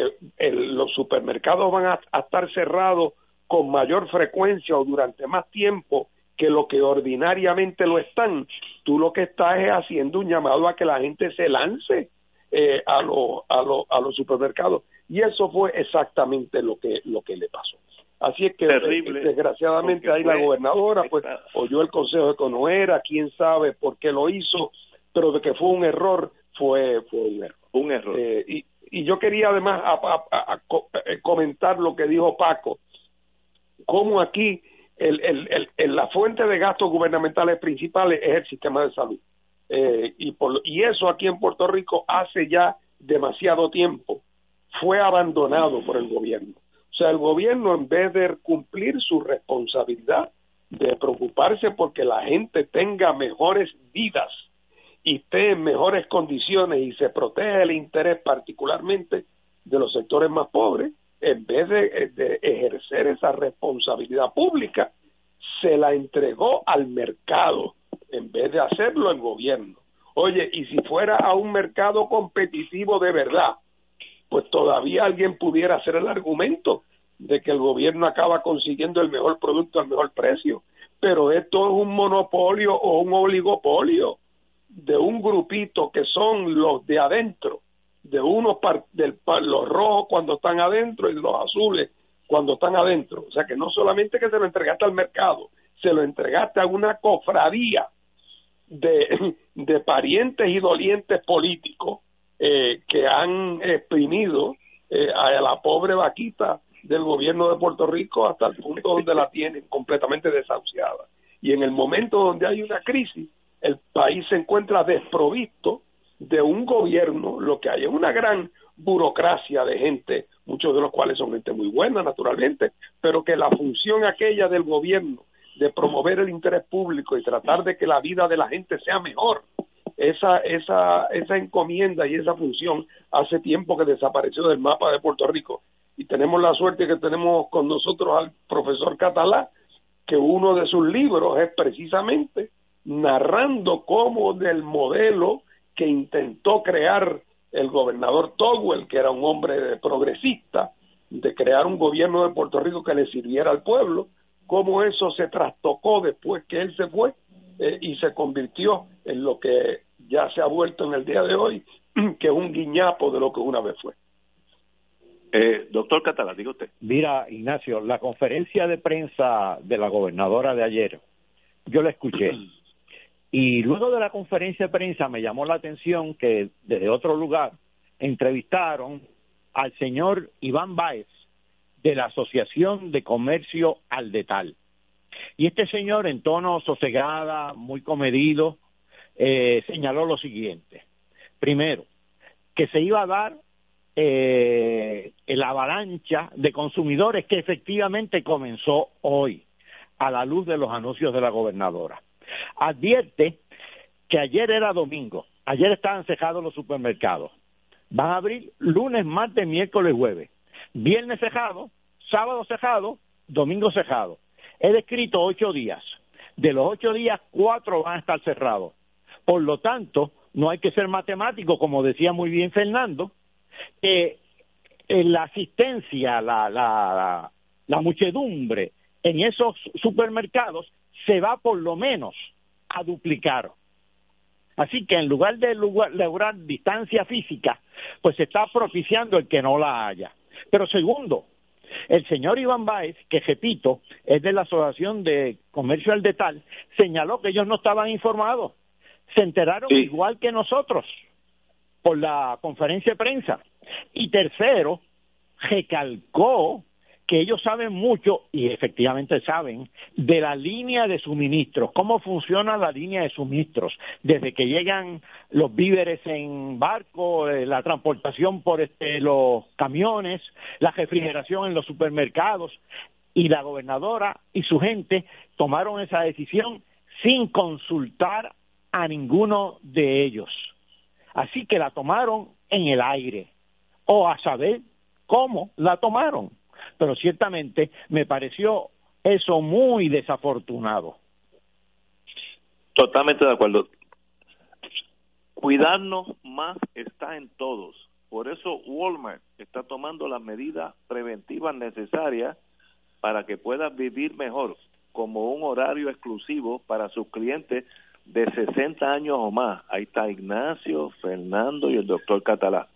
los supermercados van a, a estar cerrados con mayor frecuencia o durante más tiempo que lo que ordinariamente lo están, tú lo que estás es haciendo un llamado a que la gente se lance eh, a, lo, a, lo, a los supermercados. Y eso fue exactamente lo que lo que le pasó así es que Terrible, desgraciadamente ahí la gobernadora pues oyó el consejo de que no era quién sabe por qué lo hizo pero de que fue un error fue fue un error. Un error. Eh, y, y yo quería además a, a, a, eh, comentar lo que dijo Paco. Cómo aquí el, el, el, la fuente de gastos gubernamentales principales es el sistema de salud. Eh, y, por, y eso aquí en Puerto Rico hace ya demasiado tiempo. Fue abandonado por el gobierno. O sea, el gobierno en vez de cumplir su responsabilidad de preocuparse porque la gente tenga mejores vidas y esté en mejores condiciones y se protege el interés particularmente de los sectores más pobres, en vez de, de ejercer esa responsabilidad pública, se la entregó al mercado en vez de hacerlo el gobierno. Oye, y si fuera a un mercado competitivo de verdad, pues todavía alguien pudiera hacer el argumento de que el gobierno acaba consiguiendo el mejor producto al mejor precio. Pero esto es un monopolio o un oligopolio de un grupito que son los de adentro, de unos del, los rojos cuando están adentro y los azules cuando están adentro. O sea que no solamente que se lo entregaste al mercado, se lo entregaste a una cofradía de parientes y dolientes políticos eh, que han exprimido eh, a la pobre vaquita del gobierno de Puerto Rico hasta el punto donde la tienen completamente desahuciada. Y en el momento donde hay una crisis, el país se encuentra desprovisto de un gobierno, lo que hay es una gran burocracia de gente, muchos de los cuales son gente muy buena, naturalmente, pero que la función aquella del gobierno de promover el interés público y tratar de que la vida de la gente sea mejor, esa, esa, esa encomienda y esa función hace tiempo que desapareció del mapa de Puerto Rico. Y tenemos la suerte que tenemos con nosotros al profesor Catalá, que uno de sus libros es precisamente narrando cómo del modelo que intentó crear el gobernador Togwell, que era un hombre progresista, de crear un gobierno de Puerto Rico que le sirviera al pueblo, cómo eso se trastocó después que él se fue eh, y se convirtió en lo que ya se ha vuelto en el día de hoy, que es un guiñapo de lo que una vez fue. Eh, doctor Catalán, diga usted. Mira, Ignacio, la conferencia de prensa de la gobernadora de ayer, yo la escuché. Y luego de la conferencia de prensa me llamó la atención que desde otro lugar entrevistaron al señor Iván Báez, de la Asociación de Comercio al Detal. Y este señor, en tono sosegada, muy comedido, eh, señaló lo siguiente. Primero, que se iba a dar eh, la avalancha de consumidores que efectivamente comenzó hoy a la luz de los anuncios de la gobernadora. Advierte que ayer era domingo, ayer estaban cejados los supermercados. Van a abrir lunes, martes, miércoles, jueves. Viernes cejado, sábado cejado, domingo cejado. He descrito ocho días. De los ocho días, cuatro van a estar cerrados. Por lo tanto, no hay que ser matemático, como decía muy bien Fernando, eh, la asistencia, la, la, la muchedumbre en esos supermercados se va por lo menos a duplicar. Así que en lugar de lograr distancia física, pues se está propiciando el que no la haya. Pero segundo, el señor Iván Báez, que repito, es de la Asociación de Comercio al Detal, señaló que ellos no estaban informados. Se enteraron igual que nosotros por la conferencia de prensa. Y tercero, recalcó que ellos saben mucho, y efectivamente saben, de la línea de suministros, cómo funciona la línea de suministros, desde que llegan los víveres en barco, eh, la transportación por este, los camiones, la refrigeración en los supermercados, y la gobernadora y su gente tomaron esa decisión sin consultar a ninguno de ellos. Así que la tomaron en el aire, o a saber cómo la tomaron. Pero ciertamente me pareció eso muy desafortunado. Totalmente de acuerdo. Cuidarnos más está en todos. Por eso Walmart está tomando las medidas preventivas necesarias para que puedan vivir mejor, como un horario exclusivo para sus clientes de 60 años o más. Ahí está Ignacio, Fernando y el doctor Catalá.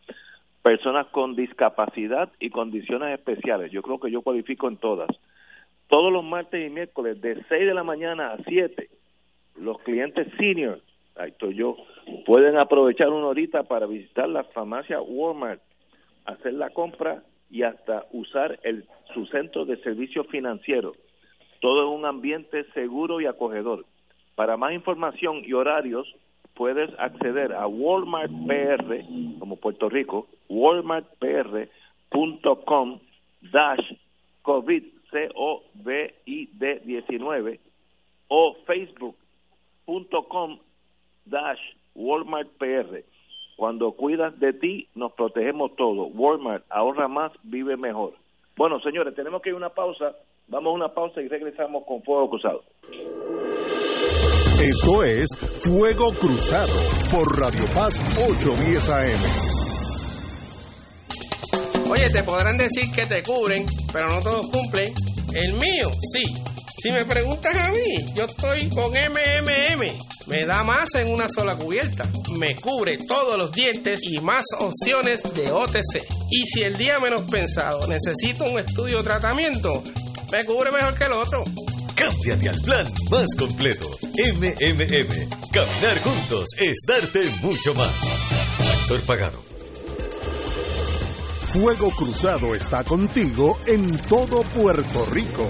Personas con discapacidad y condiciones especiales. Yo creo que yo cualifico en todas. Todos los martes y miércoles de 6 de la mañana a 7, los clientes senior, ahí estoy yo, pueden aprovechar una horita para visitar la farmacia Walmart, hacer la compra y hasta usar el, su centro de servicios financieros. Todo en un ambiente seguro y acogedor para más información y horarios, puedes acceder a Walmart PR, como Puerto Rico, walmartpr.com dash COVID, C-O-V-I-D 19, o facebook.com dash Walmart PR. Cuando cuidas de ti, nos protegemos todos. Walmart, ahorra más, vive mejor. Bueno, señores, tenemos que ir a una pausa. Vamos a una pausa y regresamos con Fuego Cruzado. Esto es Fuego Cruzado por Radio Paz 810 AM. Oye, te podrán decir que te cubren, pero no todos cumplen. El mío, sí. Si me preguntas a mí, yo estoy con MMM. Me da más en una sola cubierta. Me cubre todos los dientes y más opciones de OTC. Y si el día menos pensado necesito un estudio o tratamiento, me cubre mejor que el otro. Cámbiate al plan más completo. MMM. Caminar juntos es darte mucho más. Actor pagado. Fuego Cruzado está contigo en todo Puerto Rico.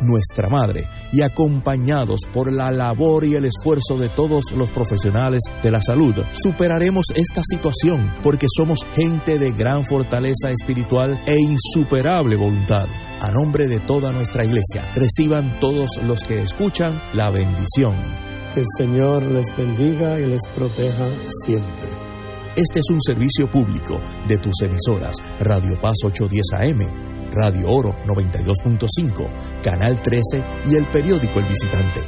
nuestra Madre, y acompañados por la labor y el esfuerzo de todos los profesionales de la salud, superaremos esta situación porque somos gente de gran fortaleza espiritual e insuperable voluntad. A nombre de toda nuestra iglesia, reciban todos los que escuchan la bendición. Que el Señor les bendiga y les proteja siempre. Este es un servicio público de tus emisoras Radio Paz 810 AM Radio Oro 92.5, Canal 13 y el periódico El Visitante.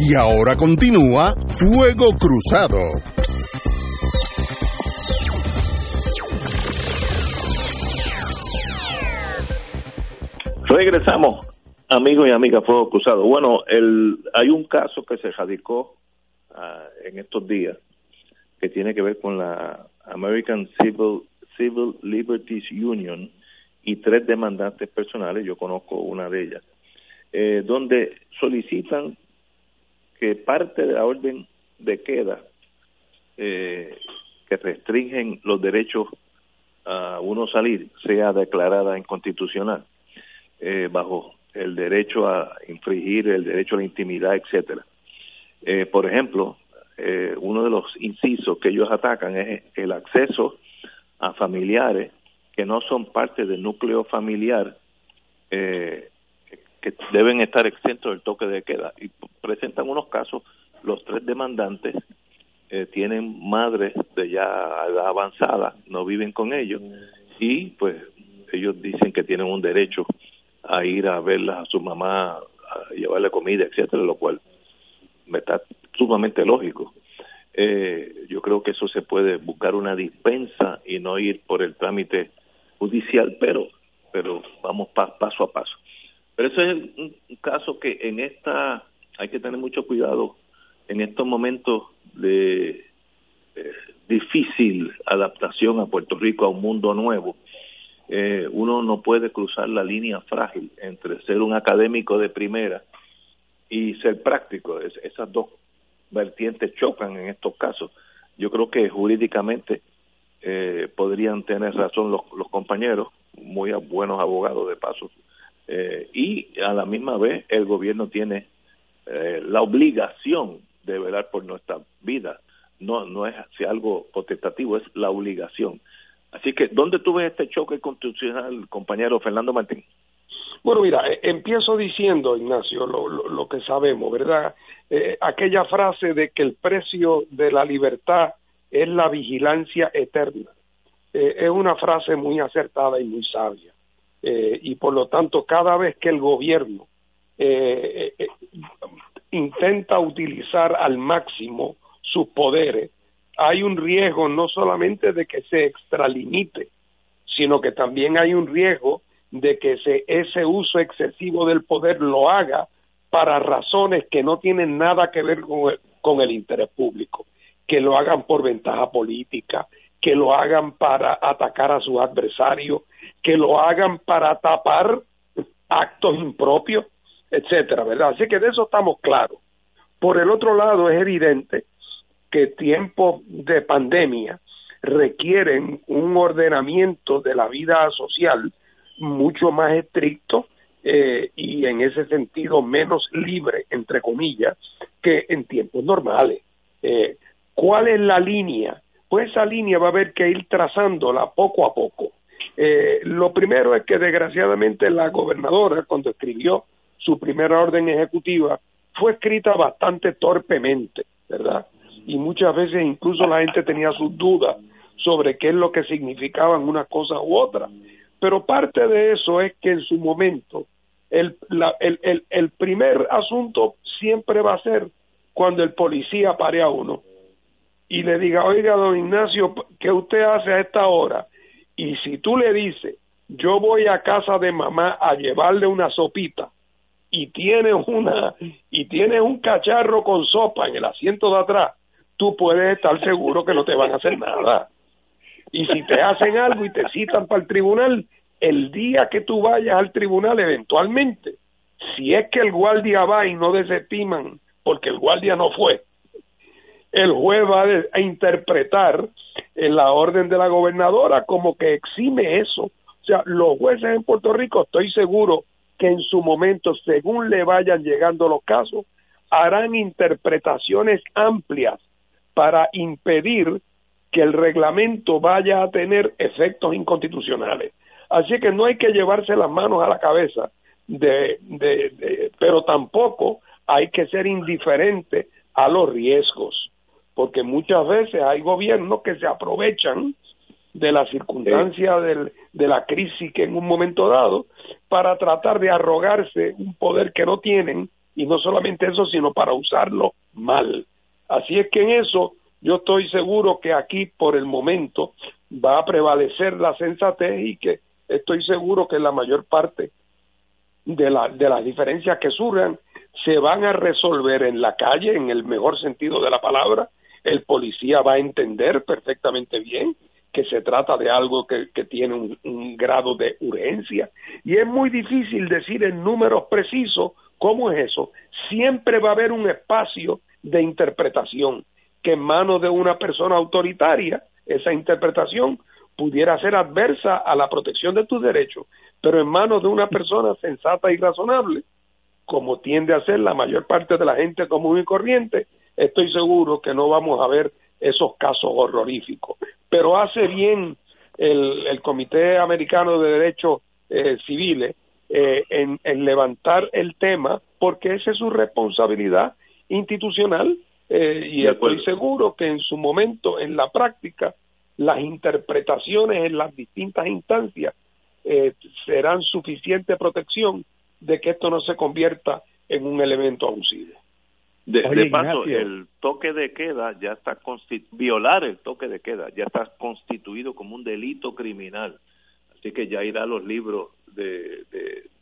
Y ahora continúa Fuego Cruzado. Regresamos, amigos y amigas Fuego Cruzado. Bueno, el, hay un caso que se radicó uh, en estos días que tiene que ver con la American Civil, Civil Liberties Union y tres demandantes personales, yo conozco una de ellas, eh, donde solicitan que parte de la orden de queda eh, que restringen los derechos a uno salir sea declarada inconstitucional eh, bajo el derecho a infringir el derecho a la intimidad, etcétera. Eh, por ejemplo, eh, uno de los incisos que ellos atacan es el acceso a familiares que no son parte del núcleo familiar eh, que deben estar exentos del toque de queda y presentan unos casos los tres demandantes eh, tienen madres de ya edad avanzada no viven con ellos y pues ellos dicen que tienen un derecho a ir a verlas a su mamá a llevarle comida etcétera lo cual me está sumamente lógico. Eh, yo creo que eso se puede buscar una dispensa y no ir por el trámite judicial, pero pero vamos paso a paso. Pero ese es un, caso que en esta hay que tener mucho cuidado en estos momentos de eh, difícil adaptación a Puerto Rico a un mundo nuevo. Eh, uno no puede cruzar la línea frágil entre ser un académico de primera y ser práctico. Es, esas dos vertientes chocan en estos casos. Yo creo que jurídicamente eh, podrían tener razón los, los compañeros, muy buenos abogados de paso, eh, y a la misma vez el gobierno tiene eh, la obligación de velar por nuestra vida. No, no es si algo potestativo, es la obligación. Así que, ¿dónde tuve este choque constitucional, compañero Fernando Martín? Bueno, mira, eh, empiezo diciendo, Ignacio, lo, lo, que sabemos, ¿verdad? Eh, aquella frase de que el precio de la libertad es la vigilancia eterna. Eh, es una frase muy acertada y muy sabia. y por lo tanto, cada vez que el gobierno intenta utilizar al máximo sus poderes, hay un riesgo no solamente de que se extralimite, sino que también hay un riesgo de que ese uso excesivo del poder lo haga para razones que no tienen nada que ver con el, con el interés público, que lo hagan por ventaja política, que lo hagan para atacar a sus adversarios, que lo hagan para tapar actos impropios, etcétera, ¿verdad? Así que de eso estamos claros. Por el otro lado, es evidente que tiempos de pandemia requieren un ordenamiento de la vida social mucho más estricto eh, y en ese sentido menos libre, entre comillas, que en tiempos normales. Eh, ¿Cuál es la línea? Pues esa línea va a haber que ir trazándola poco a poco. Eh, lo primero es que desgraciadamente la gobernadora, cuando escribió su primera orden ejecutiva, fue escrita bastante torpemente, ¿verdad? Y muchas veces incluso la gente tenía sus dudas sobre qué es lo que significaban una cosa u otra. Pero parte de eso es que en su momento el, el, el, primer asunto siempre va a ser cuando el policía pare a uno y le diga, oiga, don Ignacio, ¿qué usted hace a esta hora? Y si tú le dices, yo voy a casa de mamá a llevarle una sopita y tiene una y tiene un cacharro con sopa en el asiento de atrás, tú puedes estar seguro que no te van a hacer nada. Y si te hacen algo y te citan para el tribunal, el día que tú vayas al tribunal eventualmente, si es que el guardia va y no desestiman porque el guardia no fue, el juez va a interpretar la orden de la gobernadora como que exime eso. O sea, los jueces en Puerto Rico, estoy seguro que en su momento, según le vayan llegando los casos, harán interpretaciones amplias para impedir que el reglamento vaya a tener efectos inconstitucionales. Así que no hay que llevarse las manos a la cabeza, de, de, pero tampoco hay que ser indiferente a los riesgos, porque muchas veces hay gobiernos que se aprovechan de la circunstancia del, de la crisis que en un momento dado para tratar de arrogarse un poder que no tienen y no solamente eso sino para usarlo mal así es que en eso yo estoy seguro que aquí por el momento va a prevalecer la sensatez y que estoy seguro que la mayor parte de, la, de las diferencias que surjan se van a resolver en la calle en el mejor sentido de la palabra el policía va a entender perfectamente bien que se trata de algo que, tiene un, grado de urgencia. Y es muy difícil decir en números precisos cómo es eso. Siempre va a haber un espacio de interpretación que en manos de una persona autoritaria, esa interpretación pudiera ser adversa a la protección de tus derechos, pero en manos de una persona sensata y razonable, como tiende a ser la mayor parte de la gente común y corriente, estoy seguro que no vamos a ver esos casos horroríficos. Pero hace bien el, el Comité Americano de Derechos eh, Civiles eh, en, en, levantar el tema porque esa es su responsabilidad institucional eh, y estoy seguro que en su momento, en la práctica, las interpretaciones en las distintas instancias serán suficiente protección de que esto no se convierta en un elemento abusivo. De, paso, el toque de queda ya está violar el toque de queda ya está constituido como un delito criminal. Así que ya irá a los libros de,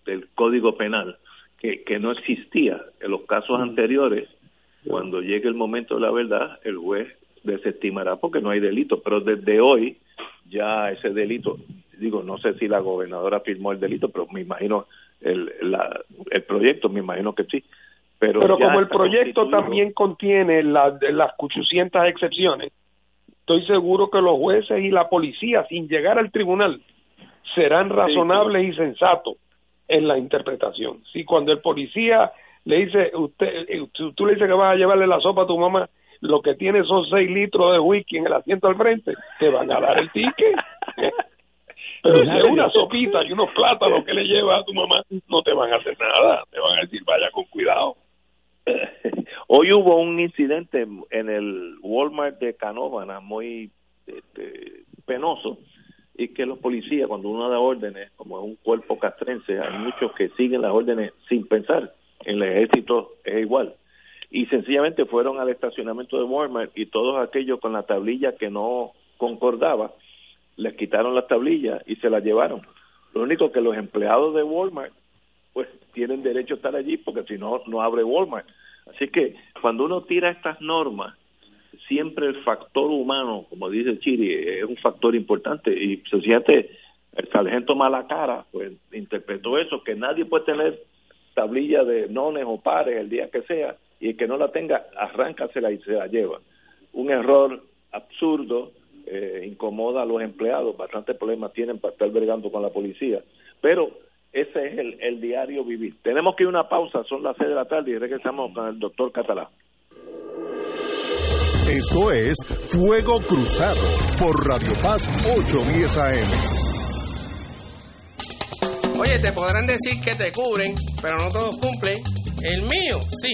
del Código Penal, que, que no existía en los casos mm. anteriores. Cuando llegue el momento de la verdad, el juez desestimará porque no hay delito. Pero desde hoy ya ese delito, digo, no sé si la gobernadora firmó el delito, pero me imagino el, la, el proyecto, me imagino que sí pero, como el proyecto también contiene las 800 excepciones, estoy seguro que los jueces y la policía, sin llegar al tribunal, serán razonables y sensatos en la interpretación. Si cuando el policía le dice, usted, eh, tú le dices que vas a llevarle la sopa a tu mamá, lo que tiene son 6 litros de whisky en el asiento al frente, te van a dar el ticket. Pero si es una sopita y unos plátanos que le llevas a tu mamá, no te van a hacer nada, te van a decir, vaya con cuidado. Hoy hubo un incidente en el Walmart de Canóvana muy este, penoso y que los policías cuando uno da órdenes como es un cuerpo castrense hay muchos que siguen las órdenes sin pensar en el ejército es igual. Y sencillamente fueron al estacionamiento de Walmart y todos aquellos con la tablilla que no concordaba les quitaron las tablillas y se las llevaron. Lo único que los empleados de Walmart pues tienen derecho a estar allí porque si no, no abre Walmart. Así que cuando uno tira estas normas, siempre el factor humano, como dice Chiri, es un factor importante. Y se siente el sargento mala cara, pues interpretó eso, que nadie puede tener tablilla de nones o pares el día que sea y el que no la tenga, arráncasela y se la lleva. Un error absurdo, eh, incomoda a los empleados, bastante problemas tienen para estar vergando con la policía, pero ese es el, el diario vivir. Tenemos que ir a una pausa, son las seis de la tarde y regresamos con el doctor Catalá. Esto es Fuego Cruzado por Radio Paz 810 AM. Oye, te podrán decir que te cubren, pero no todos cumplen. El mío, sí.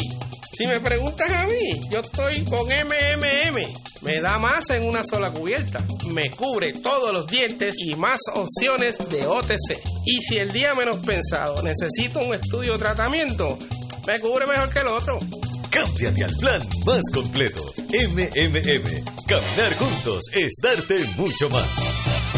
Si me preguntas a mí, yo estoy con MMM. Me da más en una sola cubierta. Me cubre todos los dientes y más opciones de OTC. Y si el día menos pensado necesito un estudio o tratamiento, me cubre mejor que el otro. Cámbiate al plan más completo. MMM. Caminar juntos es darte mucho más.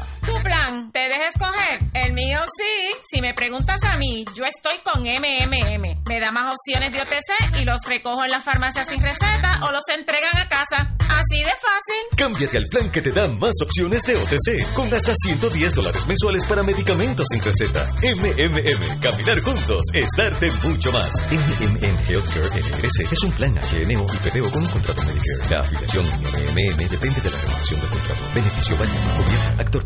Tu plan, te dejes escoger. El mío sí. Si me preguntas a mí, yo estoy con MMM. Me da más opciones de OTC y los recojo en la farmacia sin receta o los entregan a casa. Así de fácil. Cámbiate al plan que te da más opciones de OTC, con hasta 110 dólares mensuales para medicamentos sin receta. MMM, caminar juntos es darte mucho más. MMM Healthcare NRS es un plan HMO y PPO con un contrato Medicare. La afiliación MMM depende de la renovación del contrato. Beneficio válido. Gobierno. Actor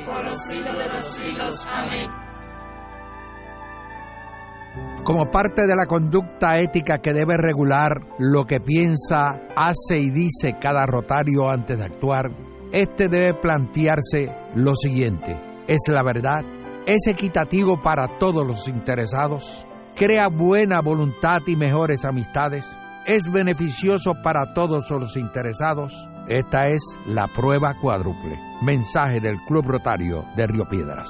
Como parte de la conducta ética que debe regular lo que piensa, hace y dice cada rotario antes de actuar, este debe plantearse lo siguiente: ¿es la verdad? ¿Es equitativo para todos los interesados? ¿Crea buena voluntad y mejores amistades? ¿Es beneficioso para todos los interesados? Esta es la prueba cuádruple. Mensaje del Club Rotario de Río Piedras.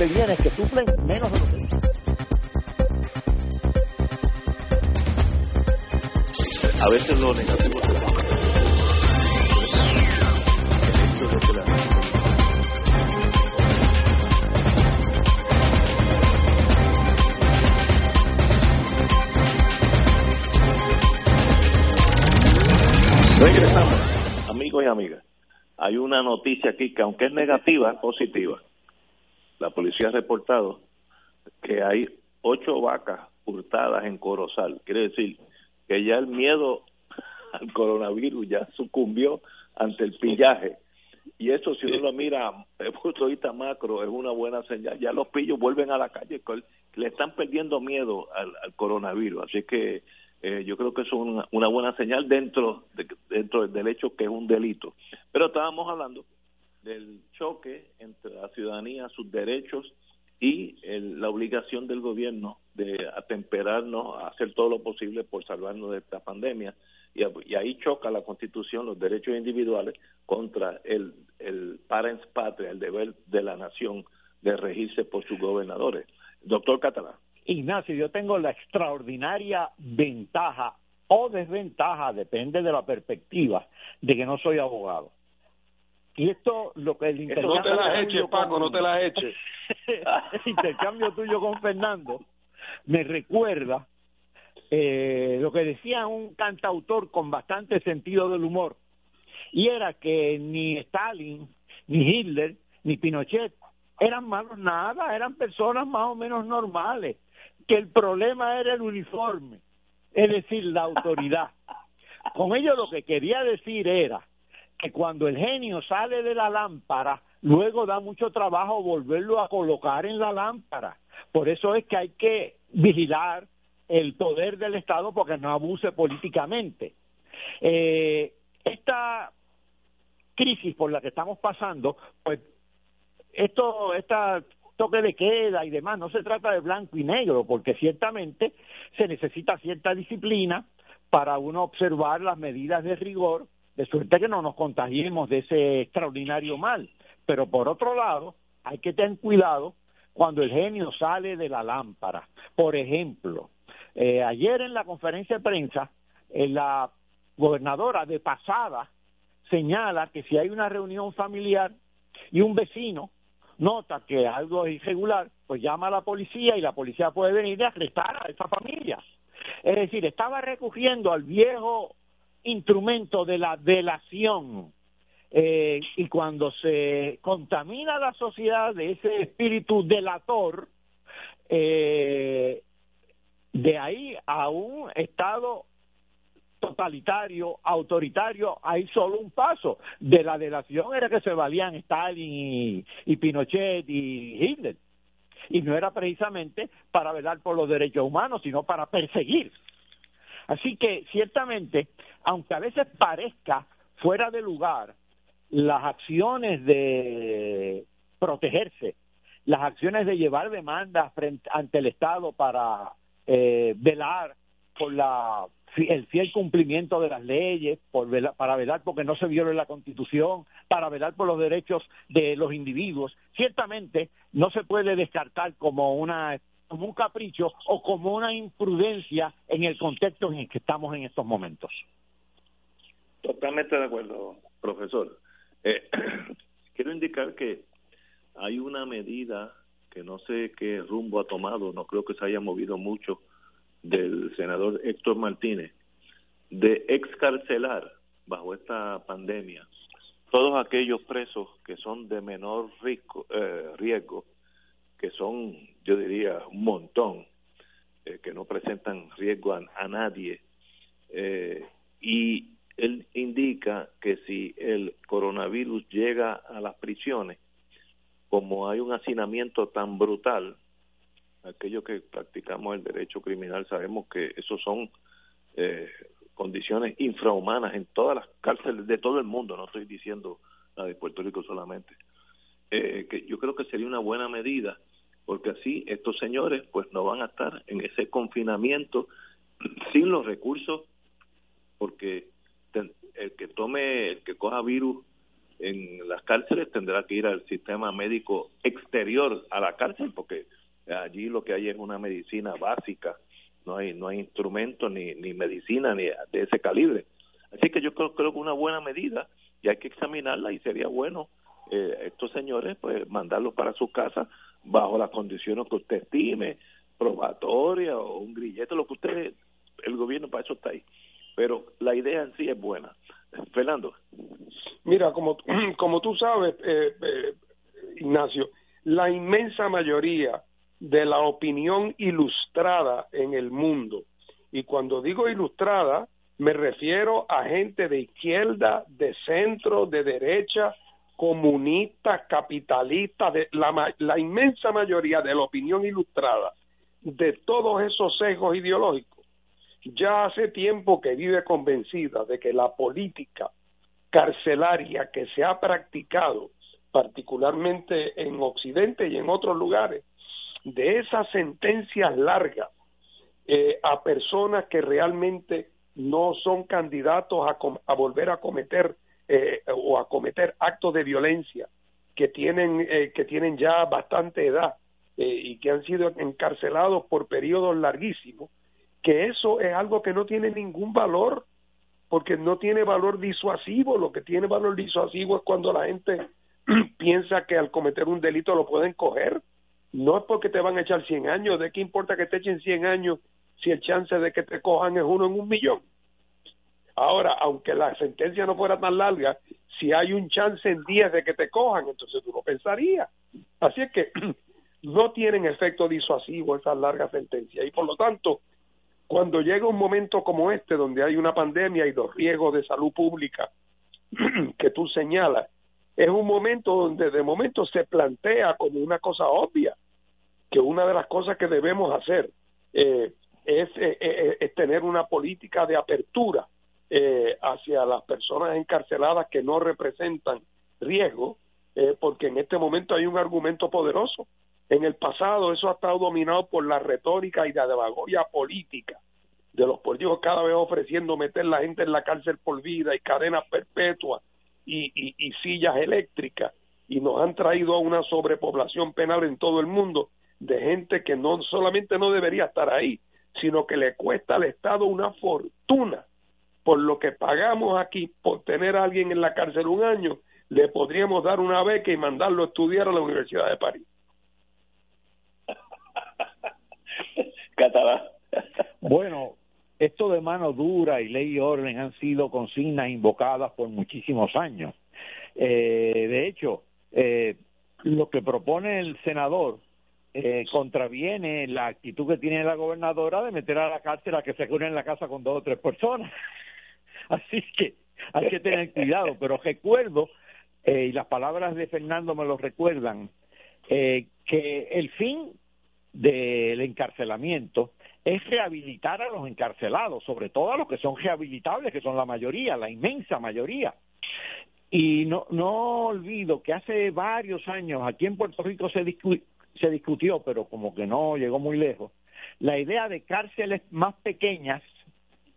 De bienes que sufren menos de lo que A veces lo negativo se Regresamos, amigos y amigas. Hay una noticia aquí que aunque es negativa, es positiva. La policía ha reportado que hay ocho vacas hurtadas en Corozal. Quiere decir que ya el miedo al coronavirus ya sucumbió ante el pillaje. Y eso, si uno lo mira desde el punto de vista macro, es una buena señal. Ya los pillos vuelven a la calle, le están perdiendo miedo al, al coronavirus. Así que eh, yo creo que eso es una, una buena señal dentro, de, dentro del hecho que es un delito. Pero estábamos hablando del choque entre la ciudadanía, sus derechos y la obligación del gobierno de atemperarnos, hacer todo lo posible por salvarnos de esta pandemia. Y, ahí choca la Constitución, los derechos individuales, contra el, el parents patria, el deber de la nación de regirse por sus gobernadores. Doctor Catalán. Ignacio, yo tengo la extraordinaria ventaja o desventaja, depende de la perspectiva, de que no soy abogado. Y esto, lo que el intercambio... No te las eches, Paco, no te las eches. el intercambio tuyo con Fernando me recuerda eh, lo que decía un cantautor con bastante sentido del humor, y era que ni Stalin, ni Hitler, ni Pinochet eran malos nada, eran personas más o menos normales, que el problema era el uniforme, es decir, la autoridad. Con ello lo que quería decir era que cuando el genio sale de la lámpara, luego da mucho trabajo volverlo a colocar en la lámpara. Por eso es que hay que vigilar el poder del Estado porque no abuse políticamente. Eh, esta crisis por la que estamos pasando, pues esto, esta toque de queda y demás, no se trata de blanco y negro, porque ciertamente se necesita cierta disciplina para uno observar las medidas de rigor, de suerte que no nos contagiemos de ese extraordinario mal. Pero por otro lado, hay que tener cuidado cuando el genio sale de la lámpara. Por ejemplo, eh, ayer en la conferencia de prensa, eh, la gobernadora de pasada señala que si hay una reunión familiar y un vecino nota que algo es irregular, pues llama a la policía y la policía puede venir a arrestar a esa familia. Es decir, estaba recogiendo al viejo instrumento de la delación. Eh, y cuando se contamina la sociedad de ese espíritu delator, eh, de ahí a un Estado totalitario, autoritario, hay solo un paso. De la delación era que se valían Stalin y, Pinochet y Hitler. Y no era precisamente para velar por los derechos humanos, sino para perseguir. Así que ciertamente, aunque a veces parezca fuera de lugar, las acciones de protegerse, las acciones de llevar demandas ante el Estado para eh, velar por la el fiel cumplimiento de las leyes, por para velar porque no se viole la Constitución, para velar por los derechos de los individuos, ciertamente no se puede descartar como una como un capricho o como una imprudencia en el contexto en el que estamos en estos momentos. Totalmente de acuerdo, profesor. Eh, quiero indicar que hay una medida que no sé qué rumbo ha tomado, no creo que se haya movido mucho, del senador Héctor Martínez de excarcelar bajo esta pandemia todos aquellos presos que son de menor eh, riesgo que son, yo diría, un montón, eh, que no presentan riesgo a, nadie. Eh, y él indica que si el coronavirus llega a las prisiones, como hay un hacinamiento tan brutal, aquellos que practicamos el derecho criminal sabemos que esos son eh, condiciones infrahumanas en todas las cárceles de todo el mundo, no estoy diciendo la de Puerto Rico solamente. Eh, que yo creo que sería una buena medida porque así estos señores pues no van a estar en ese confinamiento sin los recursos porque el que tome el que coja virus en las cárceles tendrá que ir al sistema médico exterior a la cárcel porque allí lo que hay es una medicina básica, no hay no hay instrumentos ni, ni medicina ni de ese calibre. Así que yo creo, creo que una buena medida y hay que examinarla y sería bueno eh, estos señores pues mandarlos para su casa bajo las condiciones que usted estime, probatoria o un grillete, lo que usted, el gobierno para eso está ahí. Pero la idea en sí es buena. Fernando. Mira, como, como tú sabes, eh, eh, Ignacio, la inmensa mayoría de la opinión ilustrada en el mundo. Y cuando digo ilustrada, me refiero a gente de izquierda, de centro, de derecha, comunista, capitalista, de la, la inmensa mayoría de la opinión ilustrada de todos esos sesgos ideológicos, ya hace tiempo que vive convencida de que la política carcelaria que se ha practicado particularmente en Occidente y en otros lugares, de esas sentencias largas eh, a personas que realmente no son candidatos a volver a cometer eh, o a cometer actos de violencia que tienen eh, que tienen ya bastante edad y que han sido encarcelados por periodos larguísimos que eso es algo que no tiene ningún valor porque no tiene valor disuasivo. Lo que tiene valor disuasivo es cuando la gente piensa que al cometer un delito lo pueden coger. No es porque te van a echar 100 años, ¿de qué importa que te echen 100 años si el chance de que te cojan es uno en un millón? Ahora, aunque la sentencia no fuera tan larga, si hay un chance en 10 de que te cojan, entonces tú lo pensarías. Así es que no tienen efecto disuasivo esas largas sentencias y por lo tanto, cuando llega un momento como este, donde hay una pandemia y los riesgos de salud pública que tú señalas, es un momento donde de momento se plantea como una cosa obvia que una de las cosas que debemos hacer eh, es, eh, eh, es, tener una política de apertura hacia las personas encarceladas que no representan riesgo, porque en este momento hay un argumento poderoso. En el pasado eso ha estado dominado por la retórica y la demagogia política de los políticos cada vez ofreciendo meter la gente en la cárcel por vida y cadenas perpetuas y, sillas eléctricas y nos han traído a una sobrepoblación penal en todo el mundo de gente que no solamente no debería estar ahí, sino que le cuesta al Estado una fortuna por lo que pagamos aquí por tener a alguien en la cárcel un año, le podríamos dar una beca y mandarlo a estudiar a la Universidad de París. Catalán. bueno, esto de mano dura y ley y orden han sido consignas invocadas por muchísimos años. Eh, de hecho, eh, lo que propone el senador eh, contraviene la actitud que tiene la gobernadora de meter a la cárcel a que se cure en la casa con dos o tres personas. Así que hay que tener cuidado, pero recuerdo, y las palabras de Fernando me lo recuerdan, que el fin del encarcelamiento es rehabilitar a los encarcelados, sobre todo a los que son rehabilitables, que son la mayoría, la inmensa mayoría. Y no, no olvido que hace varios años aquí en Puerto Rico se, se discutió, pero como que no llegó muy lejos, la idea de cárceles más pequeñas,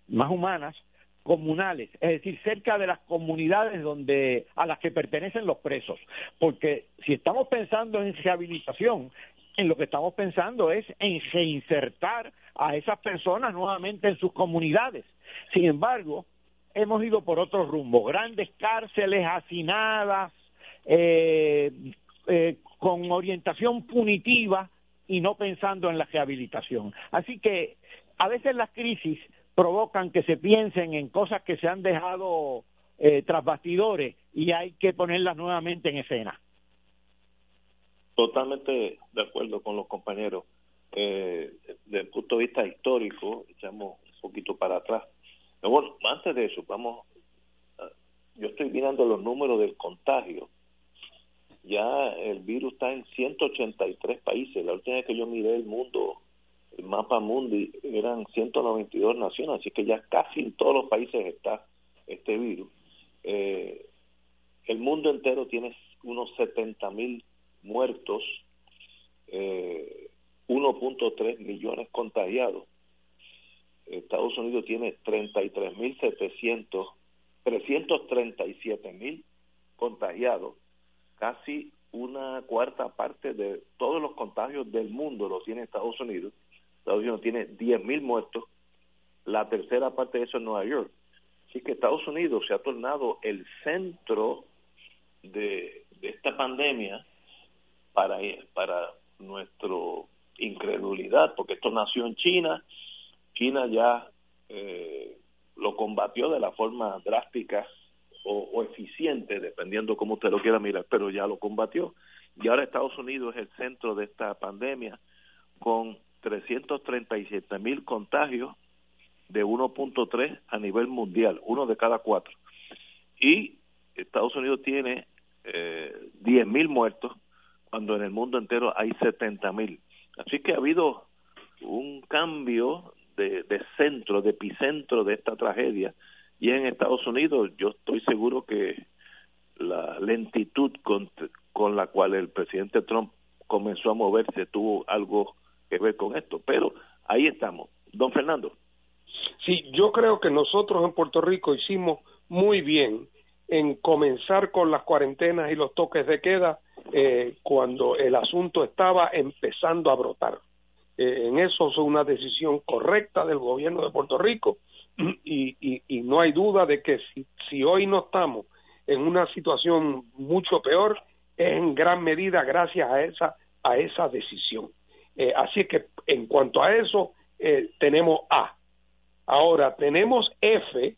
más humanas, comunales, es decir, cerca de las comunidades donde a las que pertenecen los presos, porque si estamos pensando en rehabilitación, en lo que estamos pensando es en reinsertar a esas personas nuevamente en sus comunidades. Sin embargo, hemos ido por otro rumbo, grandes cárceles hacinadas, eh, eh, con orientación punitiva y no pensando en la rehabilitación. Así que a veces las crisis provocan que se piensen en cosas que se han dejado eh, tras bastidores y hay que ponerlas nuevamente en escena. Totalmente de acuerdo con los compañeros. Eh, desde el punto de vista histórico, echamos un poquito para atrás. Pero bueno, antes de eso, vamos, yo estoy mirando los números del contagio. Ya el virus está en 183 países. La última vez que yo miré el mundo, el mapa mundi, eran 192 naciones, así que ya casi en todos los países está este virus. Eh, el mundo entero tiene unos 70 mil muertos, eh, 1.3 millones contagiados. Estados Unidos tiene 33.700, 337.000 contagiados, casi una cuarta parte de todos los contagios del mundo los tiene Estados Unidos. Estados Unidos tiene 10.000 muertos, la tercera parte de eso es Nueva York. Así que Estados Unidos se ha tornado el centro de, de esta pandemia para, para nuestro incredulidad, porque esto nació en China, China ya eh, lo combatió de la forma drástica o, eficiente, dependiendo cómo usted lo quiera mirar, pero ya lo combatió. Y ahora Estados Unidos es el centro de esta pandemia con 337 mil contagios de 1.3 a nivel mundial, uno de cada cuatro. Y Estados Unidos tiene eh, 10 mil muertos cuando en el mundo entero hay 70 mil. Así que ha habido un cambio de, centro, de epicentro de esta tragedia. Y en Estados Unidos yo estoy seguro que la lentitud con la cual el presidente Trump comenzó a moverse tuvo algo que ver con esto. Pero ahí estamos. Don Fernando. Sí, yo creo que nosotros en Puerto Rico hicimos muy bien en comenzar con las cuarentenas y los toques de queda eh, cuando el asunto estaba empezando a brotar. Eh, en eso es una decisión correcta del gobierno de Puerto Rico y, y, no hay duda de que si, si hoy no estamos en una situación mucho peor es en gran medida gracias a esa a esa decisión. Eh, así que en cuanto a eso eh, tenemos A. Ahora tenemos F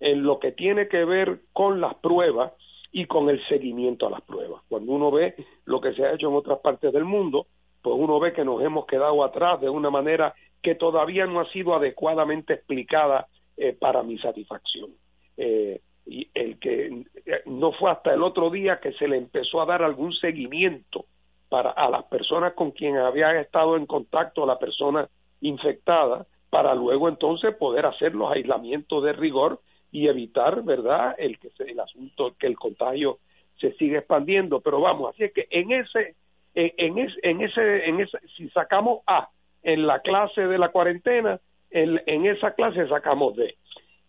en lo que tiene que ver con las pruebas y con el seguimiento a las pruebas. Cuando uno ve lo que se ha hecho en otras partes del mundo, pues uno ve que nos hemos quedado atrás de una manera que todavía no ha sido adecuadamente explicada eh, para mi satisfacción. Eh, y el que eh, no fue hasta el otro día que se le empezó a dar algún seguimiento para a las personas con quien había estado en contacto la persona infectada para luego entonces poder hacer los aislamientos de rigor y evitar verdad el que el asunto que el contagio se sigue expandiendo pero vamos así es que en ese en, en, ese, en ese, si sacamos A en la clase de la cuarentena, en, en esa clase sacamos D.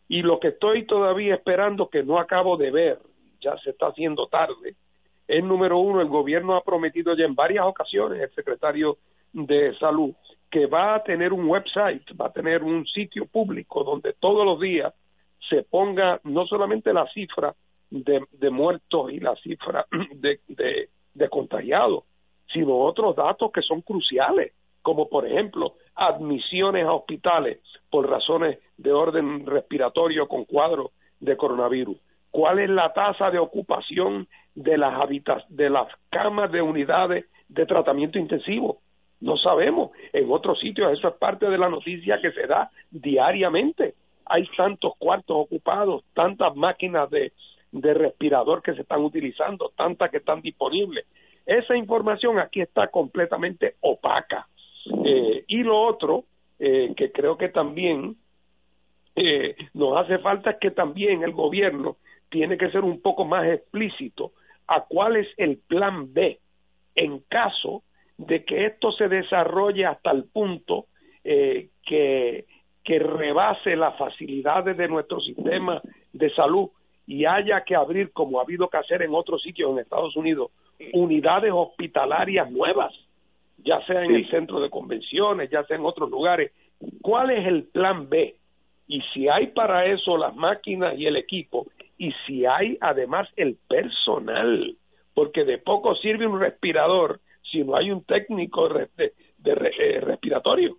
Y lo que estoy todavía esperando, que no acabo de ver, ya se está haciendo tarde, es número uno, el gobierno ha prometido ya en varias ocasiones, el secretario de Salud, que va a tener un website, va a tener un sitio público donde todos los días se ponga no solamente la cifra de, de muertos y la cifra de, de, de contagiados, sino otros datos que son cruciales, como por ejemplo admisiones a hospitales por razones de orden respiratorio con cuadro de coronavirus. ¿Cuál es la tasa de ocupación de las de las camas de unidades de tratamiento intensivo? No sabemos. En otros sitios eso es parte de la noticia que se da diariamente. Hay tantos cuartos ocupados, tantas máquinas de, de respirador que se están utilizando, tantas que están disponibles. Esa información aquí está completamente opaca. Eh, y lo otro, eh, que creo que también eh, nos hace falta es que también el gobierno tiene que ser un poco más explícito a cuál es el plan B en caso de que esto se desarrolle hasta el punto que, que rebase las facilidades de nuestro sistema de salud y haya que abrir, como ha habido que hacer en otros sitios en Estados Unidos, unidades hospitalarias nuevas, ya sea en el centro de convenciones, ya sea en otros lugares. ¿Cuál es el plan B? Y si hay para eso las máquinas y el equipo, y si hay además el personal, porque de poco sirve un respirador si no hay un técnico de, eh, respiratorio.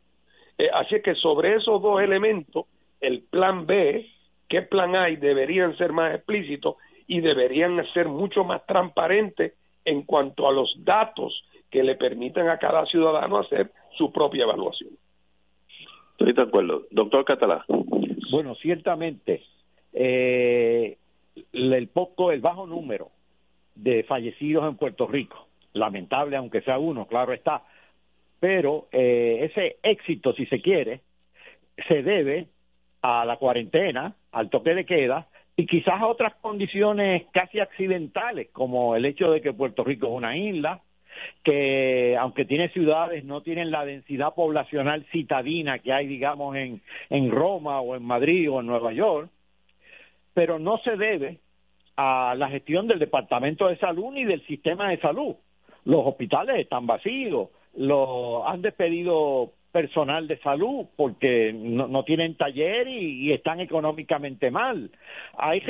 Eh, así que sobre esos dos elementos, el plan B, qué plan hay, deberían ser más explícitos y deberían ser mucho más transparentes en cuanto a los datos que le permitan a cada ciudadano hacer su propia evaluación. Estoy de acuerdo. Doctor Catalá. Bueno, ciertamente, eh, el poco, el bajo número de fallecidos en Puerto Rico, lamentable aunque sea uno, claro está, pero eh, ese éxito, si se quiere, se debe a la cuarentena, al toque de queda y quizás a otras condiciones casi accidentales, como el hecho de que Puerto Rico es una isla, que aunque tiene ciudades no tienen la densidad poblacional citadina que hay, digamos, en, en Roma o en Madrid o en Nueva York, pero no se debe a la gestión del Departamento de Salud ni del sistema de salud. Los hospitales están vacíos, los han despedido personal de salud porque no, tienen taller y, están económicamente mal. Hay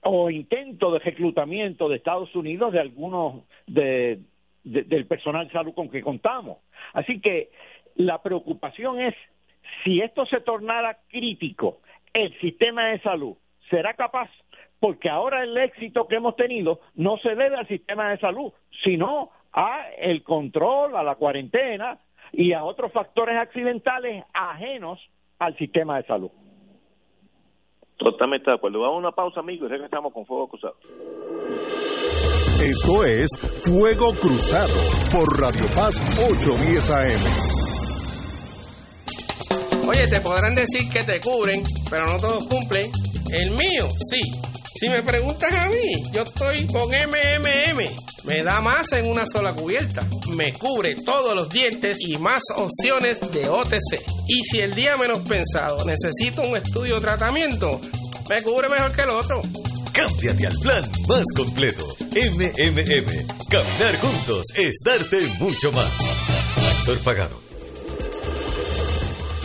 o intento de reclutamiento de Estados Unidos de algunos de, del personal de salud con que contamos. Así que la preocupación es si esto se tornara crítico, el sistema de salud será capaz porque ahora el éxito que hemos tenido no se debe al sistema de salud, sino a el control, a la cuarentena, y a otros factores accidentales ajenos al sistema de salud. Totalmente de acuerdo. Vamos a una pausa, amigos, y regresamos con Fuego Cruzado. Esto es Fuego Cruzado por Radio Paz 810 AM. Oye, te podrán decir que te cubren, pero no todos cumplen. El mío, sí. Si me preguntas a mí, yo estoy con MMM Me da más en una sola cubierta. Me cubre todos los dientes y más opciones de OTC. Y si el día menos pensado necesito un estudio o tratamiento, me cubre mejor que el otro. Cámbiate al plan más completo. MMM. Caminar juntos es darte mucho más. Actor pagado.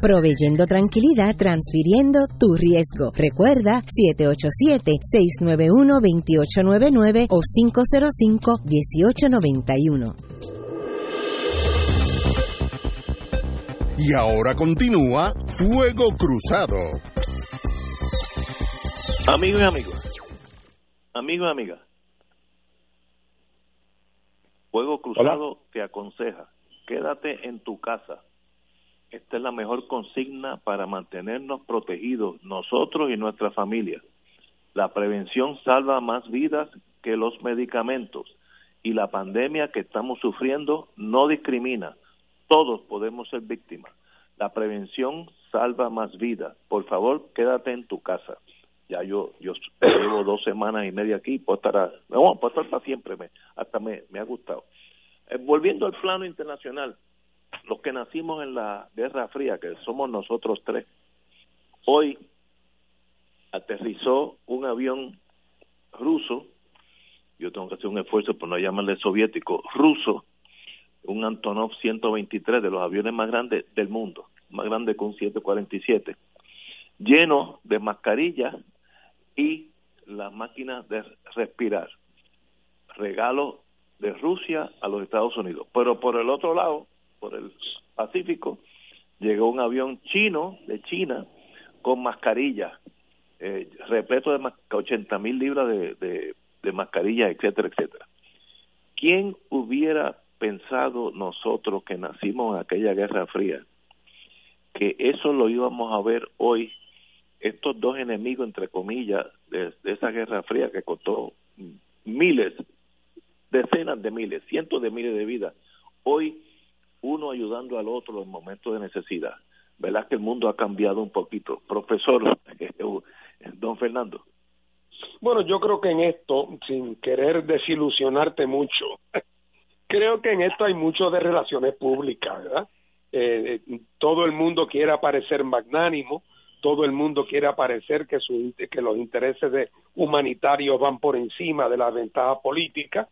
proveyendo tranquilidad, transfiriendo tu riesgo. Recuerda 787-691-2899 o 505-1891. Y ahora continúa Fuego Cruzado. Amigos y amigas, amigos y amigas, Fuego Cruzado te aconseja, quédate en tu casa esta es la mejor consigna para mantenernos protegidos nosotros y nuestra familia. La prevención salva más vidas que los medicamentos y la pandemia que estamos sufriendo no discrimina. Todos podemos ser víctimas. La prevención salva más vidas. Por favor, quédate en tu casa. Ya yo yo llevo dos semanas y media aquí, puedo estar, no, puedo estar para siempre, me, hasta me, me ha gustado. Eh, volviendo al plano internacional, los que nacimos en la Guerra Fría, que somos nosotros tres, hoy aterrizó un avión ruso, yo tengo que hacer un esfuerzo por no llamarle soviético, ruso, un Antonov 123 de los aviones más grandes del mundo, más grande que un 747, lleno de mascarillas y las máquinas de respirar. Regalo de Rusia a los Estados Unidos. Pero por el otro lado, por el Pacífico, llegó un avión chino de China con mascarillas, eh, repleto de 80 mil libras de, de, de mascarillas, etcétera, etcétera. ¿Quién hubiera pensado nosotros que nacimos en aquella Guerra Fría que eso lo íbamos a ver hoy, estos dos enemigos, entre comillas, de, de esa Guerra Fría que costó miles, decenas de miles, cientos de miles de vidas, hoy uno ayudando al otro en momentos de necesidad. ¿Verdad que el mundo ha cambiado un poquito? Profesor, don Fernando. Bueno, yo creo que en esto, sin querer desilusionarte mucho, creo que en esto hay mucho de relaciones públicas, ¿verdad? Eh, todo el mundo quiere parecer magnánimo, todo el mundo quiere aparecer que, su, que los intereses de humanitarios van por encima de las ventajas políticas,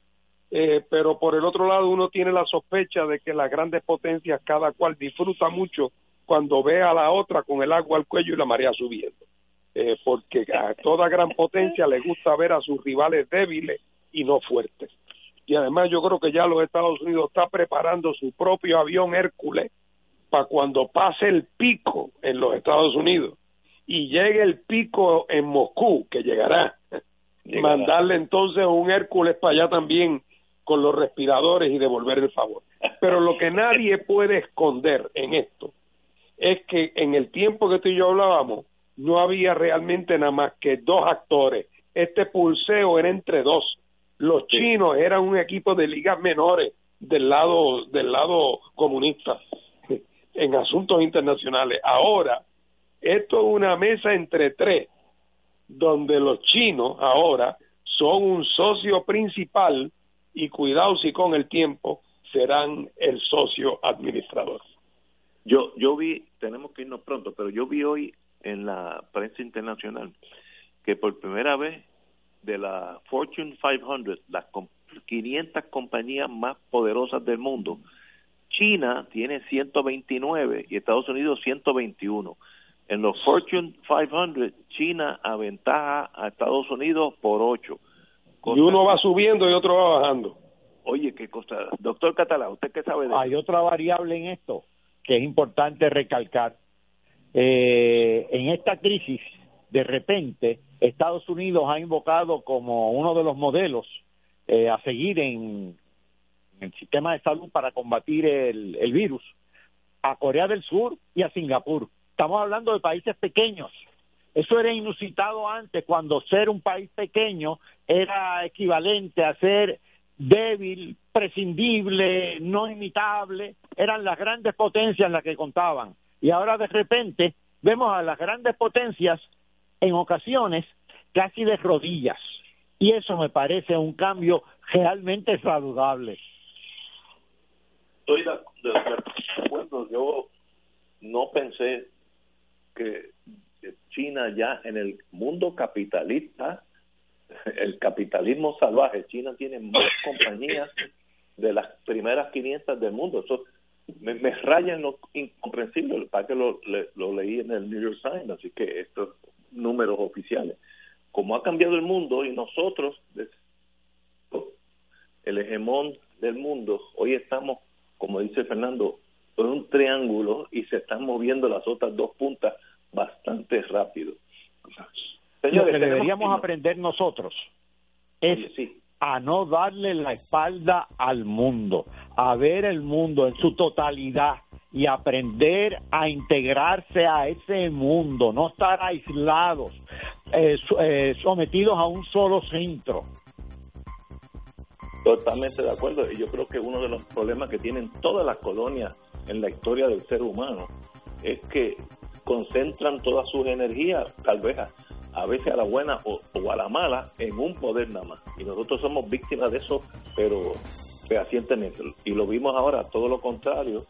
eh, pero por el otro lado uno tiene la sospecha de que las grandes potencias cada cual disfruta mucho cuando ve a la otra con el agua al cuello y la marea subiendo, eh, porque a toda gran potencia le gusta ver a sus rivales débiles y no fuertes. Y además yo creo que ya los Estados Unidos está preparando su propio avión Hércules para cuando pase el pico en los Estados Unidos y llegue el pico en Moscú, que llegará, mandarle entonces un Hércules para allá también con los respiradores y devolver el favor. Pero lo que nadie puede esconder en esto es que en el tiempo que tú y yo hablábamos, no había realmente nada más que dos actores. Este pulseo era entre dos. Los chinos eran un equipo de ligas menores del lado del lado comunista en asuntos internacionales. Ahora, esto es una mesa entre tres, donde los chinos ahora son un socio principal y cuidado si con el tiempo serán el socio administrador. Yo, yo vi, tenemos que irnos pronto, pero yo vi hoy en la prensa internacional que por primera vez de la Fortune 500, las 500 compañías más poderosas del mundo, China tiene 129 y Estados Unidos 121. En los Fortune 500, China aventaja a Estados Unidos por 8. Y uno va subiendo y otro va bajando. Oye, qué cosa. Doctor Catalá, ¿usted qué sabe de Hay otra variable en esto que es importante recalcar. Eh, en esta crisis, de repente, Estados Unidos ha invocado como uno de los modelos eh, a seguir en, el sistema de salud para combatir el, el virus a Corea del Sur y a Singapur. Estamos hablando de países pequeños. Eso era inusitado antes, cuando ser un país pequeño era equivalente a ser débil, prescindible, no imitable. Eran las grandes potencias en las que contaban. Y ahora de repente vemos a las grandes potencias en ocasiones casi de rodillas. Y eso me parece un cambio realmente saludable estoy de, acuerdo. Yo no pensé que China ya en el mundo capitalista, el capitalismo salvaje, China tiene más compañías de las primeras 500 del mundo. Eso me, me raya en lo incomprensible, para que lo, lo leí en el New York Times, así que estos números oficiales. Como ha cambiado el mundo y nosotros, el hegemón del mundo, hoy estamos como dice Fernando, es un triángulo y se están moviendo las otras dos puntas bastante rápido. Lo que deberíamos aprender nosotros es a no darle la espalda al mundo, a ver el mundo en su totalidad y aprender a integrarse a ese mundo, no estar aislados, eh, eh, sometidos a un solo centro. Totalmente de acuerdo. Y yo creo que uno de los problemas que tienen todas las colonias en la historia del ser humano es que concentran todas sus energías, tal vez a, veces a la buena o, a la mala, en un poder nada más. Y nosotros somos víctimas de eso, pero fehacientemente. Y lo vimos ahora, todo lo contrario,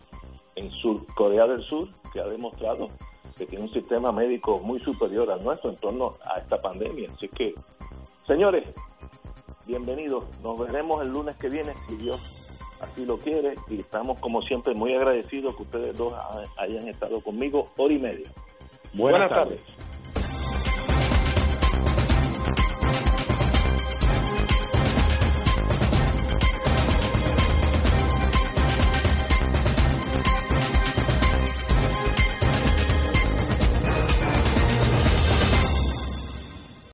en Sur, Corea del Sur, que ha demostrado que tiene un sistema médico muy superior al nuestro en torno a esta pandemia. Así que, señores, bienvenidos. Nos veremos el lunes que viene, si Dios así lo quiere. Y estamos, como siempre, muy agradecidos que ustedes dos hayan estado conmigo hora y media. Buenas, tardes.